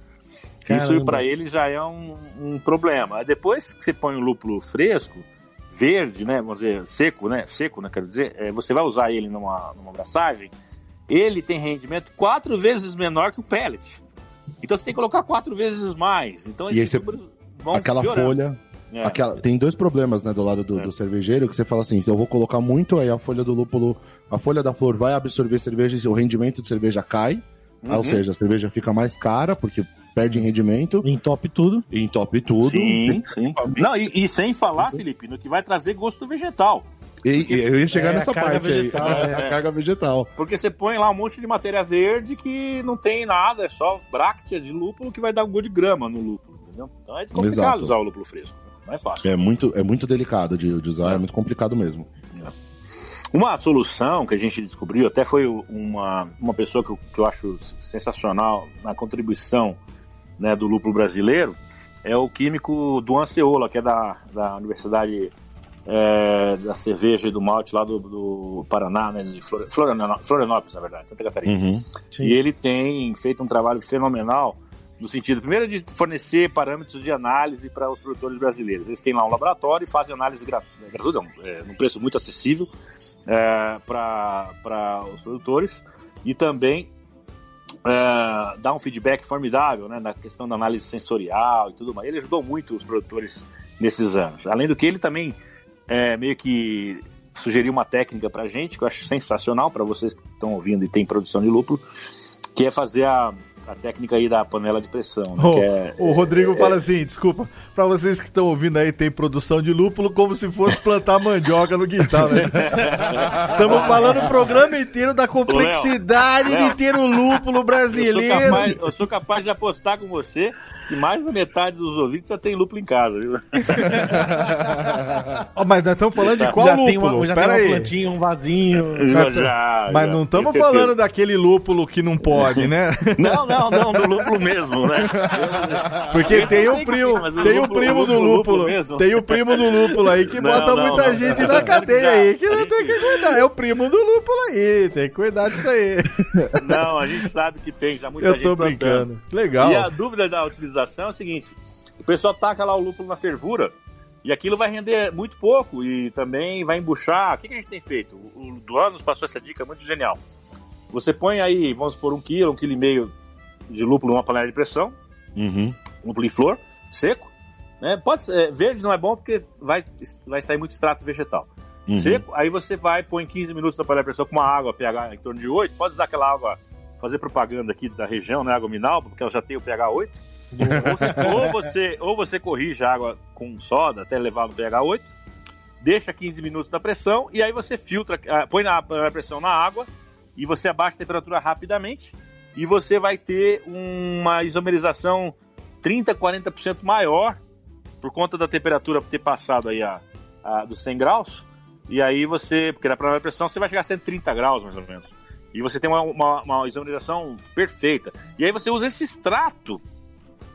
Caramba. Isso para ele já é um, um problema. Depois que você põe o lúpulo fresco, verde, né, vamos dizer, seco, né, seco, né, quero dizer, é, você vai usar ele numa, numa abraçagem, ele tem rendimento quatro vezes menor que o pellet. Então você tem que colocar quatro vezes mais. Então esses e números vão aquela piorando. folha é. Aquela, tem dois problemas, né, do lado do, é. do, cervejeiro, que você fala assim, se eu vou colocar muito, aí a folha do lúpulo, a folha da flor vai absorver cerveja e o rendimento de cerveja cai, uhum. ou seja, a cerveja fica mais cara, porque perde rendimento. Entope tudo. Entope tudo. Sim, sim. Não, e, e, sem falar, Felipe, no que vai trazer gosto vegetal. E, eu ia chegar é, nessa parte vegetal, aí, é. a carga vegetal. Porque você põe lá um monte de matéria verde que não tem nada, é só bráctea de lúpulo que vai dar um gosto de grama no lúpulo, entendeu? Então é complicado Exato. usar o lúpulo fresco, não é fácil. É muito, é muito delicado de, de usar, é. é. muito complicado mesmo. É. Uma solução que a gente descobriu, até foi uma, uma pessoa que eu, que eu acho sensacional na contribuição né, do lúpulo brasileiro, é o químico Duan Ceola, que é da, da Universidade é, da cerveja e do malte lá do, do Paraná, né, de Florianópolis, Florianópolis, na verdade, Santa Catarina. Uhum, e ele tem feito um trabalho fenomenal no sentido, primeiro, de fornecer parâmetros de análise para os produtores brasileiros. Eles têm lá um laboratório e fazem análise gratuita, é, num preço muito acessível é, para os produtores e também é, dá um feedback formidável né, na questão da análise sensorial e tudo mais. Ele ajudou muito os produtores nesses anos. Além do que, ele também é, meio que sugeriu uma técnica pra gente que eu acho sensacional para vocês que estão ouvindo e tem produção de lúpulo, que é fazer a, a técnica aí da panela de pressão. Né, oh, é, o Rodrigo é, fala assim, desculpa, para vocês que estão ouvindo aí tem produção de lúpulo como se fosse plantar mandioca no quintal, né? Estamos falando o programa inteiro da complexidade Léo, de ter o lúpulo brasileiro. Eu sou, capaz, eu sou capaz de apostar com você que mais da metade dos ouvintes já tem lúpulo em casa, viu? oh, mas nós estamos falando de qual já lúpulo? Uma, já Pera tem uma aí. plantinha, um vasinho. Já, já, mas não estamos falando daquele lúpulo que não pode, né? Não, não, não, do lúpulo mesmo, né? Porque tem o primo, tem o primo do lúpulo, tem o primo do lúpulo aí que não, bota não, muita não, gente na cadeia aí, que não tem que cuidar. É o primo do lúpulo aí, tem que cuidar disso aí. Não, a gente sabe que tem já muita Eu gente tô brincando. Legal. E a dúvida da utilização utilização é o seguinte: o pessoal taca lá o lúpulo na fervura e aquilo vai render muito pouco e também vai embuchar. O que, que a gente tem feito? O, Duan nos passou essa dica muito genial. Você põe aí, vamos por um quilo, um quilo e meio de lúpulo numa panela de pressão, uhum. lúpulo em flor, seco. Né? Pode ser, verde não é bom porque vai, vai sair muito extrato vegetal. Uhum. Seco, aí você vai, põe 15 minutos na panela de pressão com uma água pH em torno de 8. Pode usar aquela água, fazer propaganda aqui da região, né? Água mineral, porque ela já tem o pH 8. Ou você, ou você, ou você corrige a água com soda até levar no pH 8, deixa 15 minutos na pressão e aí você filtra, ah, põe na, a pressão na água e você abaixa a temperatura rapidamente e você vai ter uma isomerização 30, 40% maior por conta da temperatura ter passado aí a, a dos 100 graus. E aí você, porque na primeira pressão você vai chegar a 130 graus mais ou menos. E você tem uma, uma, uma isomerização perfeita. E aí você usa esse extrato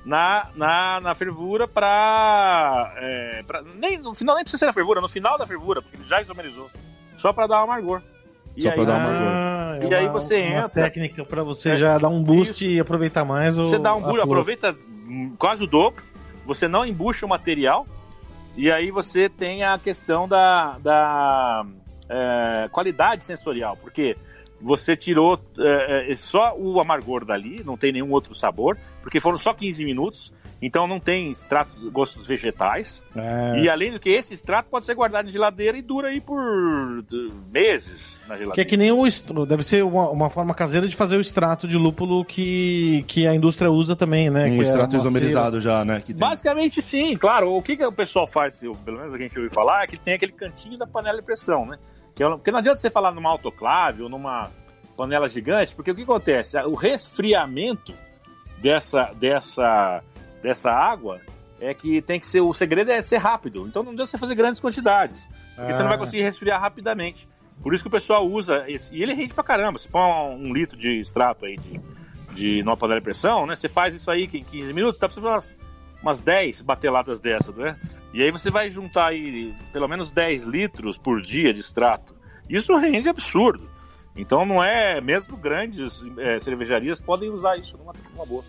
na, na, na fervura pra, é, pra, nem No final nem precisa ser na fervura, no final da fervura, porque ele já isomerizou. Só pra dar um amargor. E Só aí, pra dar um amargor. Ah, e é aí você entra. Uma técnica pra você é, já dar um boost isso. e aproveitar mais o. Você dá um boost, aproveita quase o dobro. Você não embucha o material. E aí você tem a questão da, da é, qualidade sensorial. Porque você tirou é, é, só o amargor dali, não tem nenhum outro sabor, porque foram só 15 minutos, então não tem extratos, gostos vegetais. É. E além do que, esse extrato pode ser guardado em geladeira e dura aí por meses na geladeira. Que é que nem o deve ser uma, uma, forma caseira de fazer o extrato de lúpulo que, que a indústria usa também, né? Um que é extrato é isomerizado já, né? Basicamente sim, claro. O que, que o pessoal faz, pelo menos a gente ouviu falar, é que tem aquele cantinho da panela de pressão, né? Porque não adianta você falar numa autoclave ou numa panela gigante, porque o que acontece? O resfriamento dessa, dessa, dessa água é que tem que ser. O segredo é ser rápido. Então não deu você fazer grandes quantidades. Porque você não vai Ah. conseguir resfriar rapidamente. Por isso que o pessoal usa esse. E ele rende pra caramba. Você põe um, um litro de extrato aí de, de numa panela de pressão, né? Você faz isso aí em 15 minutos, dá pra você fazer umas, umas 10 bateladas dessas, né? E aí você vai juntar aí pelo menos 10 litros por dia de extrato. Isso rende absurdo. Então não é. Mesmo grandes eh, cervejarias podem usar isso numa, numa boa.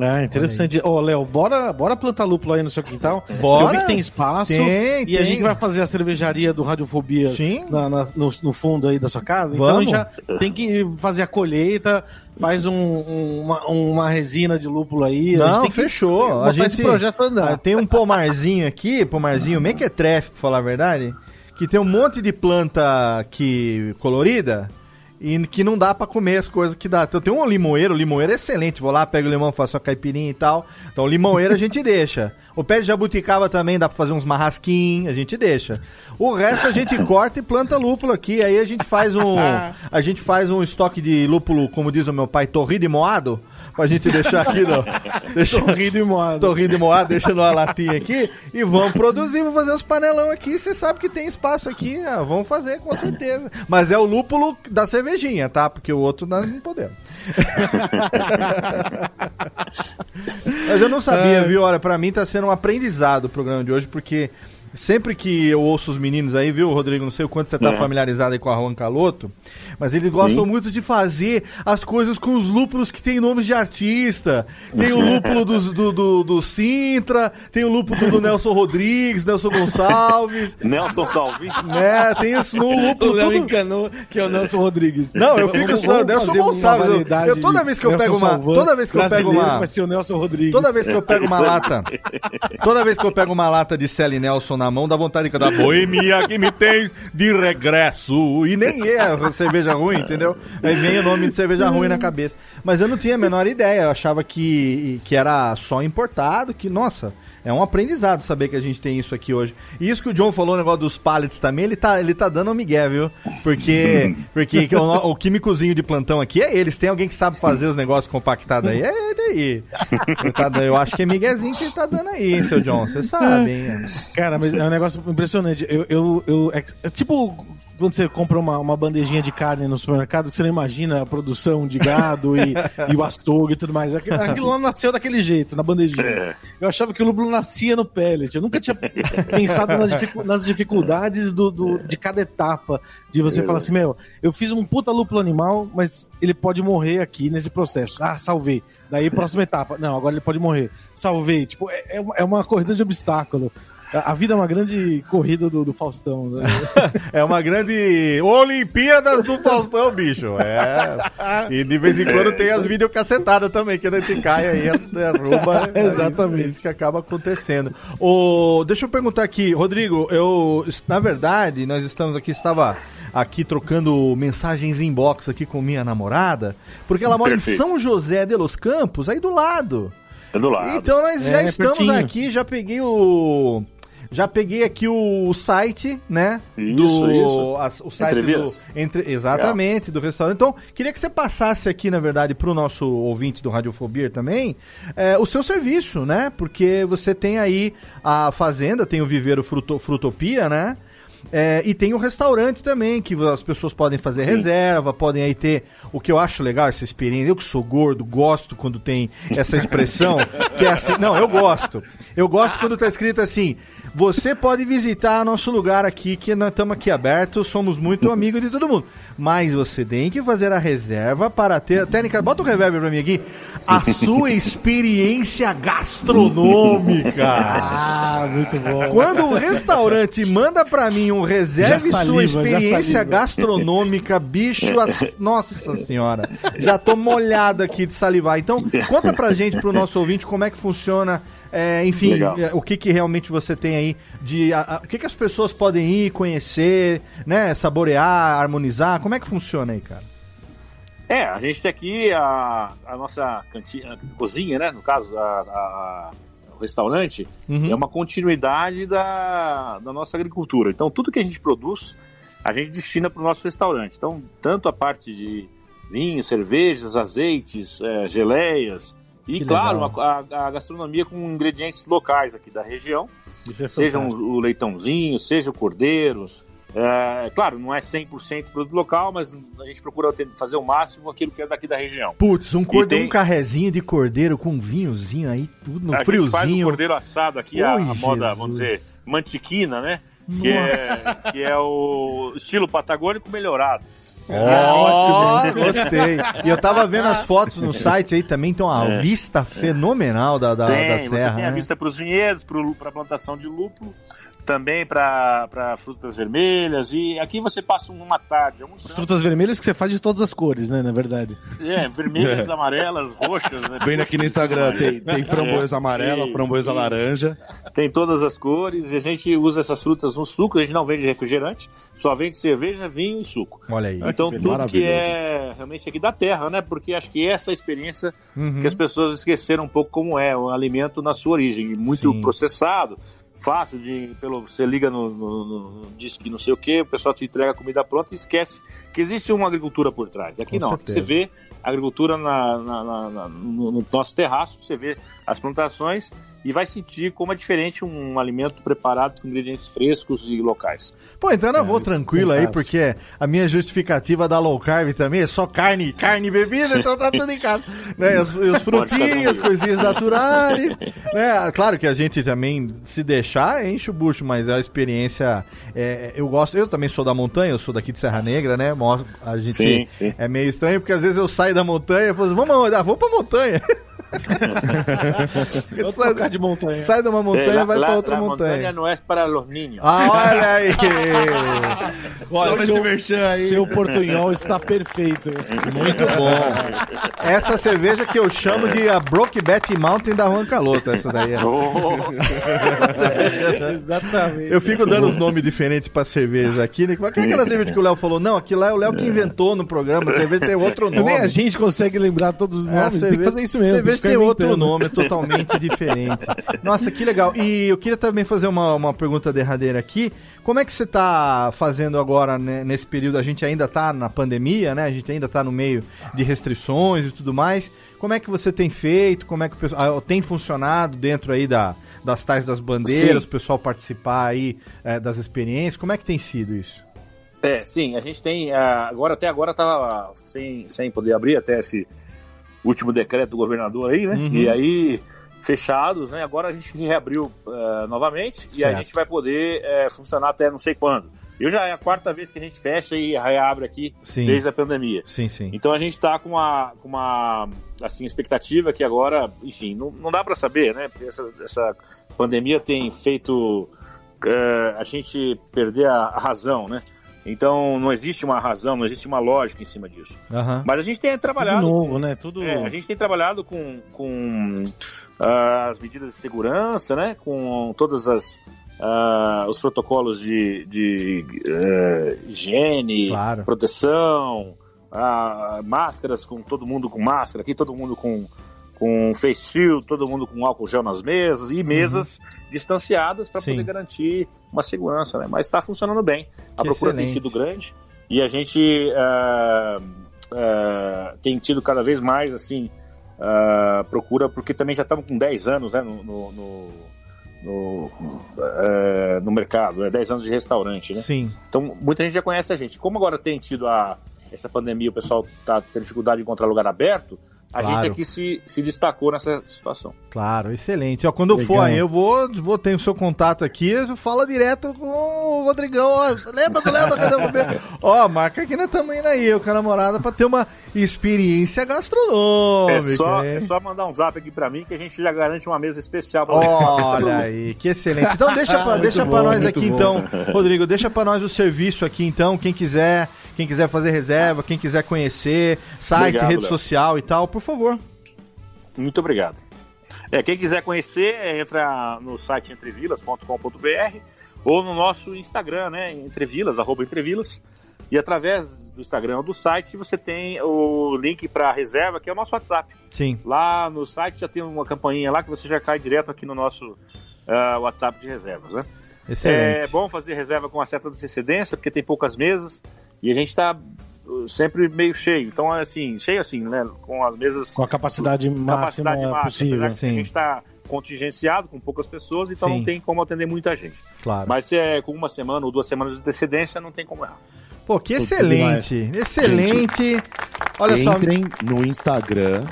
Ah, interessante. Ô, Léo, bora, bora plantar lúpulo aí no seu quintal. Bora. Eu vi que tem espaço. Tem, e tem. a gente vai fazer a cervejaria do Radiofobia Sim. na- na- no, no fundo aí da sua casa. Então Vamos. gente já tem que fazer a colheita, faz um- um- uma, uma resina de lúpulo aí. a gente Não, tem que fechou. A gente esse projeto andar. Ah, Tem um pomarzinho aqui, pomarzinho mequetrefe, pra falar a verdade, que tem um monte de planta que colorida e que não dá pra comer as coisas que dá. Então tem um limoeiro, o limoeiro é excelente. Vou lá, pego o limão, faço a caipirinha e tal. Então o limoeiro a gente deixa. O pé de jabuticaba também dá pra fazer uns marrasquinhos, a gente deixa. O resto a gente corta e planta lúpulo aqui. Aí a gente faz um a gente faz um estoque de lúpulo, como diz o meu pai, torrido e moado, pra gente deixar aqui no deixa, Torrido e moado. torrido e moado, deixa numa latinha aqui e vamos produzir, vamos fazer os panelão aqui. Você sabe que tem espaço aqui, ah, vamos fazer com certeza. Mas é o lúpulo da cervejinha, tá? Porque o outro nós não podemos. Mas eu não sabia, viu? Olha, pra mim tá sendo um aprendizado o programa de hoje, porque sempre que eu ouço os meninos aí, viu, Rodrigo? Não sei o quanto você tá É. familiarizado aí com a Juan Caloto, mas eles gostam Sim. muito de fazer as coisas com os lúpulos que tem nomes de artista. Tem o lúpulo do, do, do, do Sintra, tem o lúpulo do Nelson Rodrigues, Nelson Gonçalves, Nelson Salvi. né? Tem O lúpulo tudo. enganou que é o Nelson Rodrigues. Não, eu fico estudando vamos Nelson Gonçalves, eu- toda vez que eu Nelson pego uma- Salvan toda vez que eu pego uma- Vai ser o Nelson Rodrigues. Toda vez que eu pego uma lata, toda vez que eu pego uma lata de Sally Nelson na mão, dá vontade de cantar Boemia que me tens de regresso. E nem é cerveja ruim, entendeu? Aí vem o nome de cerveja ruim na cabeça. Mas eu não tinha a menor ideia, eu achava que, que era só importado, que, nossa, é um aprendizado saber que a gente tem isso aqui hoje. E isso que o John falou, o negócio dos pallets também, ele tá, ele tá dando um migué, viu? Porque, porque o, o químicozinho de plantão aqui é eles. Tem alguém que sabe fazer os negócios compactados aí, é ele aí. Ele tá eu acho que é miguezinho que ele tá dando aí, hein, seu John? Você sabe, hein? Cara, mas é um negócio impressionante. Eu, eu, eu- é, é tipo quando você compra uma, uma bandejinha de carne no supermercado, que você não imagina a produção de gado e, e o açougue e tudo mais. Aquilo, lá nasceu daquele jeito, na bandejinha. É. Eu achava que o lúpulo nascia no pellet. Eu nunca tinha pensado nas, dificu- nas dificuldades do, do- de cada etapa. De você falar assim, meu, eu fiz um puta lúpulo animal, mas ele pode morrer aqui nesse processo. Ah, salvei. Daí, próxima etapa. Não, agora ele pode morrer. Salvei. Tipo, é, é uma- é uma corrida de obstáculo. A vida é uma grande corrida do, do Faustão. Né? É uma grande Olimpíadas do Faustão, bicho. É. E de vez em quando tem as videocacetadas também, que a gente cai aí, derruba. Exatamente. É isso que acaba acontecendo. O, deixa eu perguntar aqui, Rodrigo, eu, na verdade, nós estamos aqui, estava aqui trocando mensagens inbox aqui com minha namorada, porque ela mora Perfeito. em São José de los Campos, aí do lado. É do lado. Então nós já É, estamos pertinho. aqui, já peguei o. Já peguei aqui o site, né? Isso, do, isso. as- o site do, entre, exatamente, do restaurante. Então, queria que você passasse aqui, na verdade, para o nosso ouvinte do Radiofobia também, é, o seu serviço, né? Porque você tem aí a fazenda, tem o viveiro Fruto, Frutopia, né? É, e tem o restaurante também, que as pessoas podem fazer reserva, podem aí ter o que eu acho legal, essa experiência. Eu que sou gordo, gosto quando tem essa expressão, que é assim. Não, eu gosto. Eu gosto quando tá escrito assim: você pode visitar nosso lugar aqui, que nós estamos aqui abertos, somos muito amigos de todo mundo. Mas você tem que fazer a reserva para ter. Técnica, bota o reverb pra mim aqui. A sua experiência gastronômica. Ah, muito bom. Quando o restaurante manda pra mim um reserve saliva, sua experiência gastronômica, bicho, as- nossa senhora, já tô molhado aqui de salivar. Então, conta pra gente, pro nosso ouvinte, como é que funciona, é, enfim, Legal. é, o que que realmente você tem aí de, a- a- o que que as pessoas podem ir, conhecer, né, saborear, harmonizar, como é que funciona aí, cara? É, a gente tem aqui a, a nossa cantina, a cozinha, né? No caso, a, o restaurante, Uhum. é uma continuidade da, da nossa agricultura. Então, tudo que a gente produz, a gente destina para o nosso restaurante. Então, tanto a parte de vinhos, cervejas, azeites, eh, geleias, E Que claro, a, a gastronomia com ingredientes locais aqui da região, Isso é sejam fantástico. o leitãozinho, seja o cordeiro. É, claro, não é 100% produto local, mas a gente procura fazer o máximo aquilo que é daqui da região. Putz, um, corde... tem- um carrezinho de cordeiro com um vinhozinho aí, tudo no a gente faz o friozinho. cordeiro assado aqui, a, Oi, a moda, Jesus. vamos dizer, mantiquina, né? Que é, que é o estilo patagônico melhorado. Ó, gostei. E eu tava vendo as fotos no site aí também, tem uma vista fenomenal da, da, tem, da você serra. tem a né? vista para os vinhedos, para a plantação de lúpulo, também para frutas vermelhas. E aqui você passa uma tarde As almoçando. frutas vermelhas que você faz de todas as cores, né? Na verdade. É, vermelhas, amarelas, roxas. Né? Vendo aqui no Instagram, tem, tem framboesa amarela, E- framboesa e- laranja. Tem todas as cores. E a gente usa essas frutas no suco. A gente não vende refrigerante, só vende cerveja, vinho e suco. Olha aí. Então que tudo que é realmente aqui da terra, né? Porque acho que essa é a experiência Uhum. que as pessoas esqueceram um pouco como é o alimento na sua origem, muito Sim. processado, fácil de pelo você liga no, no, no disque não sei o que, o pessoal te entrega a comida pronta e esquece que existe uma agricultura por trás. Aqui Com não, certeza. você vê agricultura na, na- na- na- no, no nosso terraço, você vê as plantações e vai sentir como é diferente um alimento preparado com ingredientes frescos e locais. Pô, então eu vou tranquilo aí, fantástico. porque a minha justificativa da low carb também é só carne, carne e bebida, então tá tudo em casa. Né? Os, os frutinhos, coisinhas naturais. Né? Claro que a gente também, se deixar, enche o bucho, mas a experiência. é, eu gosto, eu também sou da montanha, eu sou daqui de Serra Negra, né? A gente Sim, sim. é meio estranho, porque às vezes eu saio da montanha e falo assim, vamos, ah, vamos pra montanha. Sai, de montanha. sai de uma montanha Eh, e la- vai pra la- outra la montanha. montaña não é para os niños. Ah, olha aí! Olha, Toma seu, esse aí. seu portunhol está perfeito. Muito bom. Essa cerveja que eu chamo de a Brokeback Mountain da Juan Calota, essa daí. é. Oh, Exatamente. Eu fico dando os nomes diferentes pra cervejas aqui, né? Mas que é aquela cerveja que o Léo falou? Não, aquilo lá é o Léo que inventou no programa, a cerveja tem outro nome. Nem a gente consegue lembrar todos os É, nomes, tem que fazer isso mesmo. Cerveja tem outro nome, totalmente diferente. Nossa, que legal. E eu queria também fazer uma, uma pergunta derradeira aqui. Como é que você tá fazendo agora, né, nesse período? A gente ainda tá na pandemia, né? A gente ainda tá no meio de restrições e tudo mais. Como é que você tem feito? Como é que ah, tem funcionado dentro aí da, das tais das bandeiras, Sim. o pessoal participar aí eh, das experiências? Como é que tem sido isso? É, sim, a gente tem. ah, agora, até agora tava sem, sem poder abrir, até esse último decreto do governador aí, né? Uhum. E aí, fechados, né? Agora a gente reabriu ah, novamente e a Certo. gente vai poder eh, funcionar até não sei quando. Eu já é a quarta vez que a gente fecha e reabre aqui Sim. desde a pandemia. Sim, sim. Então a gente está com uma, com uma assim, expectativa que agora, enfim, não, não dá para saber, né? Porque essa, essa pandemia tem feito eh, a gente perder a, a razão, né? Então não existe uma razão, não existe uma lógica em cima disso. Aham. Mas a gente tem Tudo trabalhado. novo, né? Tudo. É, a gente tem trabalhado com, com ah, as medidas de segurança, né? Com todas as ah, os protocolos de, de eh, higiene, Claro. proteção, ah, máscaras com todo mundo com máscara aqui, todo mundo com com face shield, todo mundo com álcool gel nas mesas e mesas distanciadas para Uhum. Poder garantir uma segurança, né? Mas está funcionando bem. A Que procura tem excelente. sido grande e a gente ah, ah, tem tido cada vez mais assim ah, procura porque também já estamos com 10 anos, né? No, no, no, no, eh, no mercado, é 10 anos de restaurante, né? Sim. Então, muita gente já conhece a gente. Como agora tem tido a, essa pandemia, o pessoal está tendo dificuldade de encontrar lugar aberto, a Claro. gente aqui se, se destacou nessa situação. Claro, excelente. Ó, quando eu for aí, eu vou, vou ter o seu contato aqui, eu falo direto com o Rodrigão. Ó, lembra do Léo da Cadê? Ó, marca aqui na tamanho aí, eu com a namorada, pra ter uma experiência gastronômica. É só, é só mandar um zap aqui pra mim que a gente já garante uma mesa especial pra Olha aí, que excelente. Então deixa pra, Muito deixa pra bom, nós aqui bom. então, Rodrigo, deixa pra nós o serviço aqui então, quem quiser, quem quiser fazer reserva, quem quiser conhecer, site, Obrigado, rede Léo. social e tal, por favor. Muito obrigado. É, quem quiser conhecer, é, entra no site entrevilas.com.br ou no nosso Instagram, né? Entrevilas, arroba entrevilas. E através do Instagram ou do site você tem o link para reserva, que é o nosso WhatsApp. Sim, Lá no site já tem uma campainha lá que você já cai direto aqui no nosso ah, WhatsApp de reservas, né? excelente. É bom fazer reserva com uma certa antecedência, porque tem poucas mesas e a gente está sempre meio cheio. Então, assim, cheio assim, né? Com as mesas. Com a capacidade máxima capacidade máxima, possível. A gente está contingenciado com poucas pessoas, então Sim. não tem como atender muita gente. Claro. Mas se é com uma semana ou duas semanas de antecedência, não tem como errar. Pô, que excelente. Excelente. Olha só. Entrem no Instagram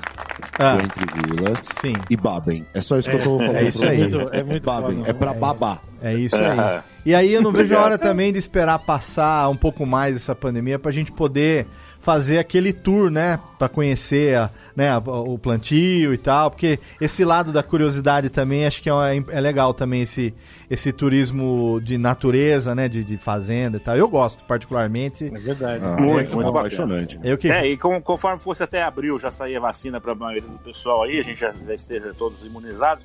Ah, do Entre Vilas sim. e babem. É só isso que eu tô falando. é isso pra aí. vocês. É muito babem. foda. É pra babar. É isso aí. E aí eu não vejo a hora também de esperar passar um pouco mais essa pandemia pra gente poder fazer aquele tour, né? Pra conhecer a- né, a- o plantio e tal, porque esse lado da curiosidade também acho que é, é legal também esse, esse turismo de natureza, né? De, de fazenda e tal. Eu gosto particularmente. É verdade. Ah, Muito, é muito apaixonante. Eu que É, e com- conforme fosse até abril, já saía vacina para a maioria do pessoal aí, a gente já, já esteja todos imunizados.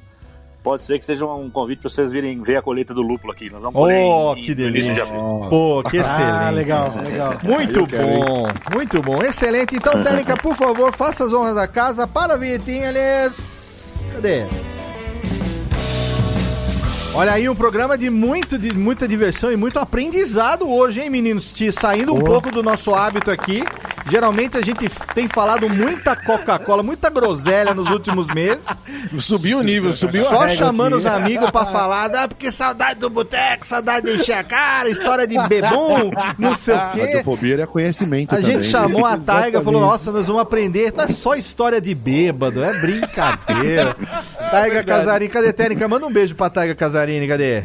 Pode ser que seja um convite para vocês virem ver a colheita do lúpulo aqui. Nós vamos Oh, em- que delícia. Pô, que excelente. Ah, legal, legal. Muito bom, muito bom, excelente. Então, Técnica, por favor, faça as honras da casa para a vinhetinha. Cadê? Olha aí, um programa de, muito, de muita diversão e muito aprendizado hoje, hein, meninos? Te- Saindo um Boa. pouco do nosso hábito aqui. Geralmente a gente tem falado muita Coca-Cola, muita groselha nos últimos meses. Subiu o nível, subiu a Só chamando aqui. os amigos pra falar, ah, porque saudade do boteco, saudade de encher a cara, história de bebum, não sei o quê. Radiofobia é conhecimento A também. gente chamou a Taiga, Exatamente. falou, nossa, nós vamos aprender, não é só história de bêbado, é brincadeira. Taiga Casarini, cadê Técnica? Manda um beijo pra Taiga Casarini, cadê?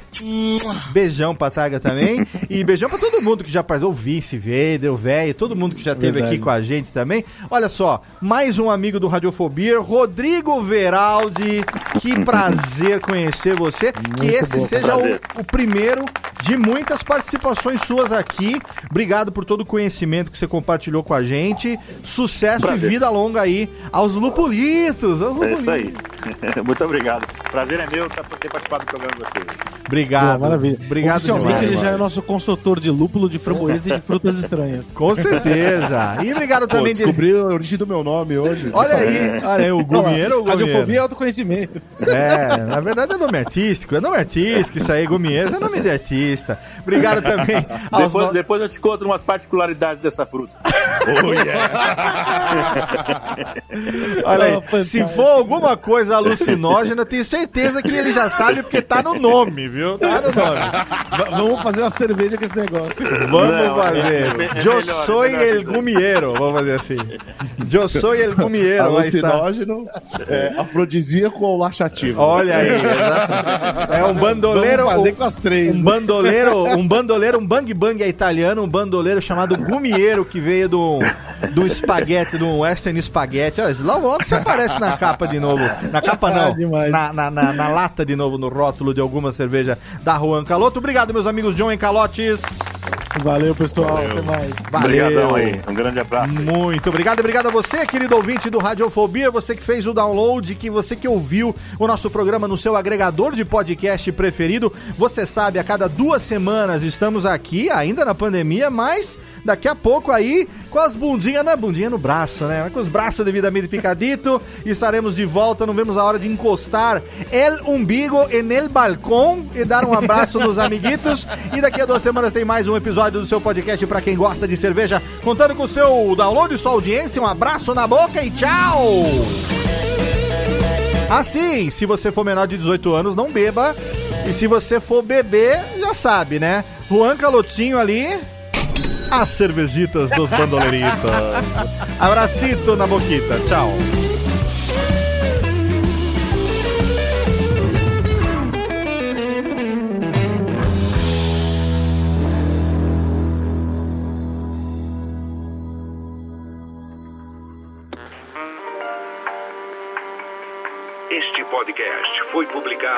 Beijão pra Taiga também. E beijão pra todo mundo que já participou, o Vice, Vader, o velho, todo mundo que já esteve Verdade. Aqui com a gente também. Olha só, mais um amigo do Radiofobia, Rodrigo Veraldi. Que prazer conhecer você. que Muito esse bom, seja o, o primeiro de muitas participações suas aqui. Obrigado por todo o conhecimento que você compartilhou com a gente. Sucesso Prazer. e vida longa aí aos Lupulitos. Aos É Lupulitos. isso aí. Muito obrigado. Prazer é meu tá- ter participado do programa de vocês. Obrigado. Pô, maravilha. Obrigado Oficialmente demais. ele já é nosso consultor de lúpulo, de framboesa e de frutas estranhas. Com certeza. E obrigado Pô, também de... descobri a origem do meu nome hoje. Olha aí, olha aí, o Gomieiro ou o Radiofobia Gomieiro? é autoconhecimento. É, na verdade é nome artístico, é nome artístico, isso aí, Gomieiro, é nome de artista. Obrigado também aos Depois, no- depois eu te conto umas particularidades dessa fruta. Olha aí, Oh, fantástico. se for alguma coisa alucinógena, eu tenho certeza que ele já sabe porque tá no nome, viu? Tá no nome. V- vamos fazer uma cerveja com esse negócio. Vamos Não, fazer. é me- é Eu melhor, sou é melhor el que- gumiero, vamos fazer assim. Eu sou el gumiero. Alucinógeno, é, afrodisíaco ou laxativo? Olha aí, é um bandoleiro, Vamos fazer um, com as três. um bandoleiro, um bandoleiro, um bang bang é italiano, um bandoleiro chamado gumiero que veio do do espaguete, do western espaguete. Olha, logo logo você aparece na capa de novo, na capa não, Ah, na, na, na, na lata de novo no rótulo de alguma cerveja da Juan Caloto. Obrigado meus amigos John e Calotes. Valeu, pessoal. Até mais. Obrigadão aí. Um grande abraço. Muito obrigado, obrigado a você, querido ouvinte do Radiofobia, você que fez o download, que você que ouviu o nosso programa no seu agregador de podcast preferido. Você sabe, a cada duas semanas estamos aqui, ainda na pandemia, mas daqui a pouco aí, com as bundinhas, não é bundinha no braço, né? Mas com os braços devidamente picadito, estaremos de volta, não vemos a hora de encostar el umbigo en el balcão e dar um abraço nos amiguitos. E daqui a duas semanas tem mais um episódio do seu podcast para quem gosta de cerveja, contando com o seu download, sua audiência. Um abraço na boca e tchau! Assim, se você for menor de 18 anos, não beba. E se você for beber, já sabe, né? Juan Calotinho ali. As cervejitas dos bandoleiritas. Abracito na boquita. Tchau.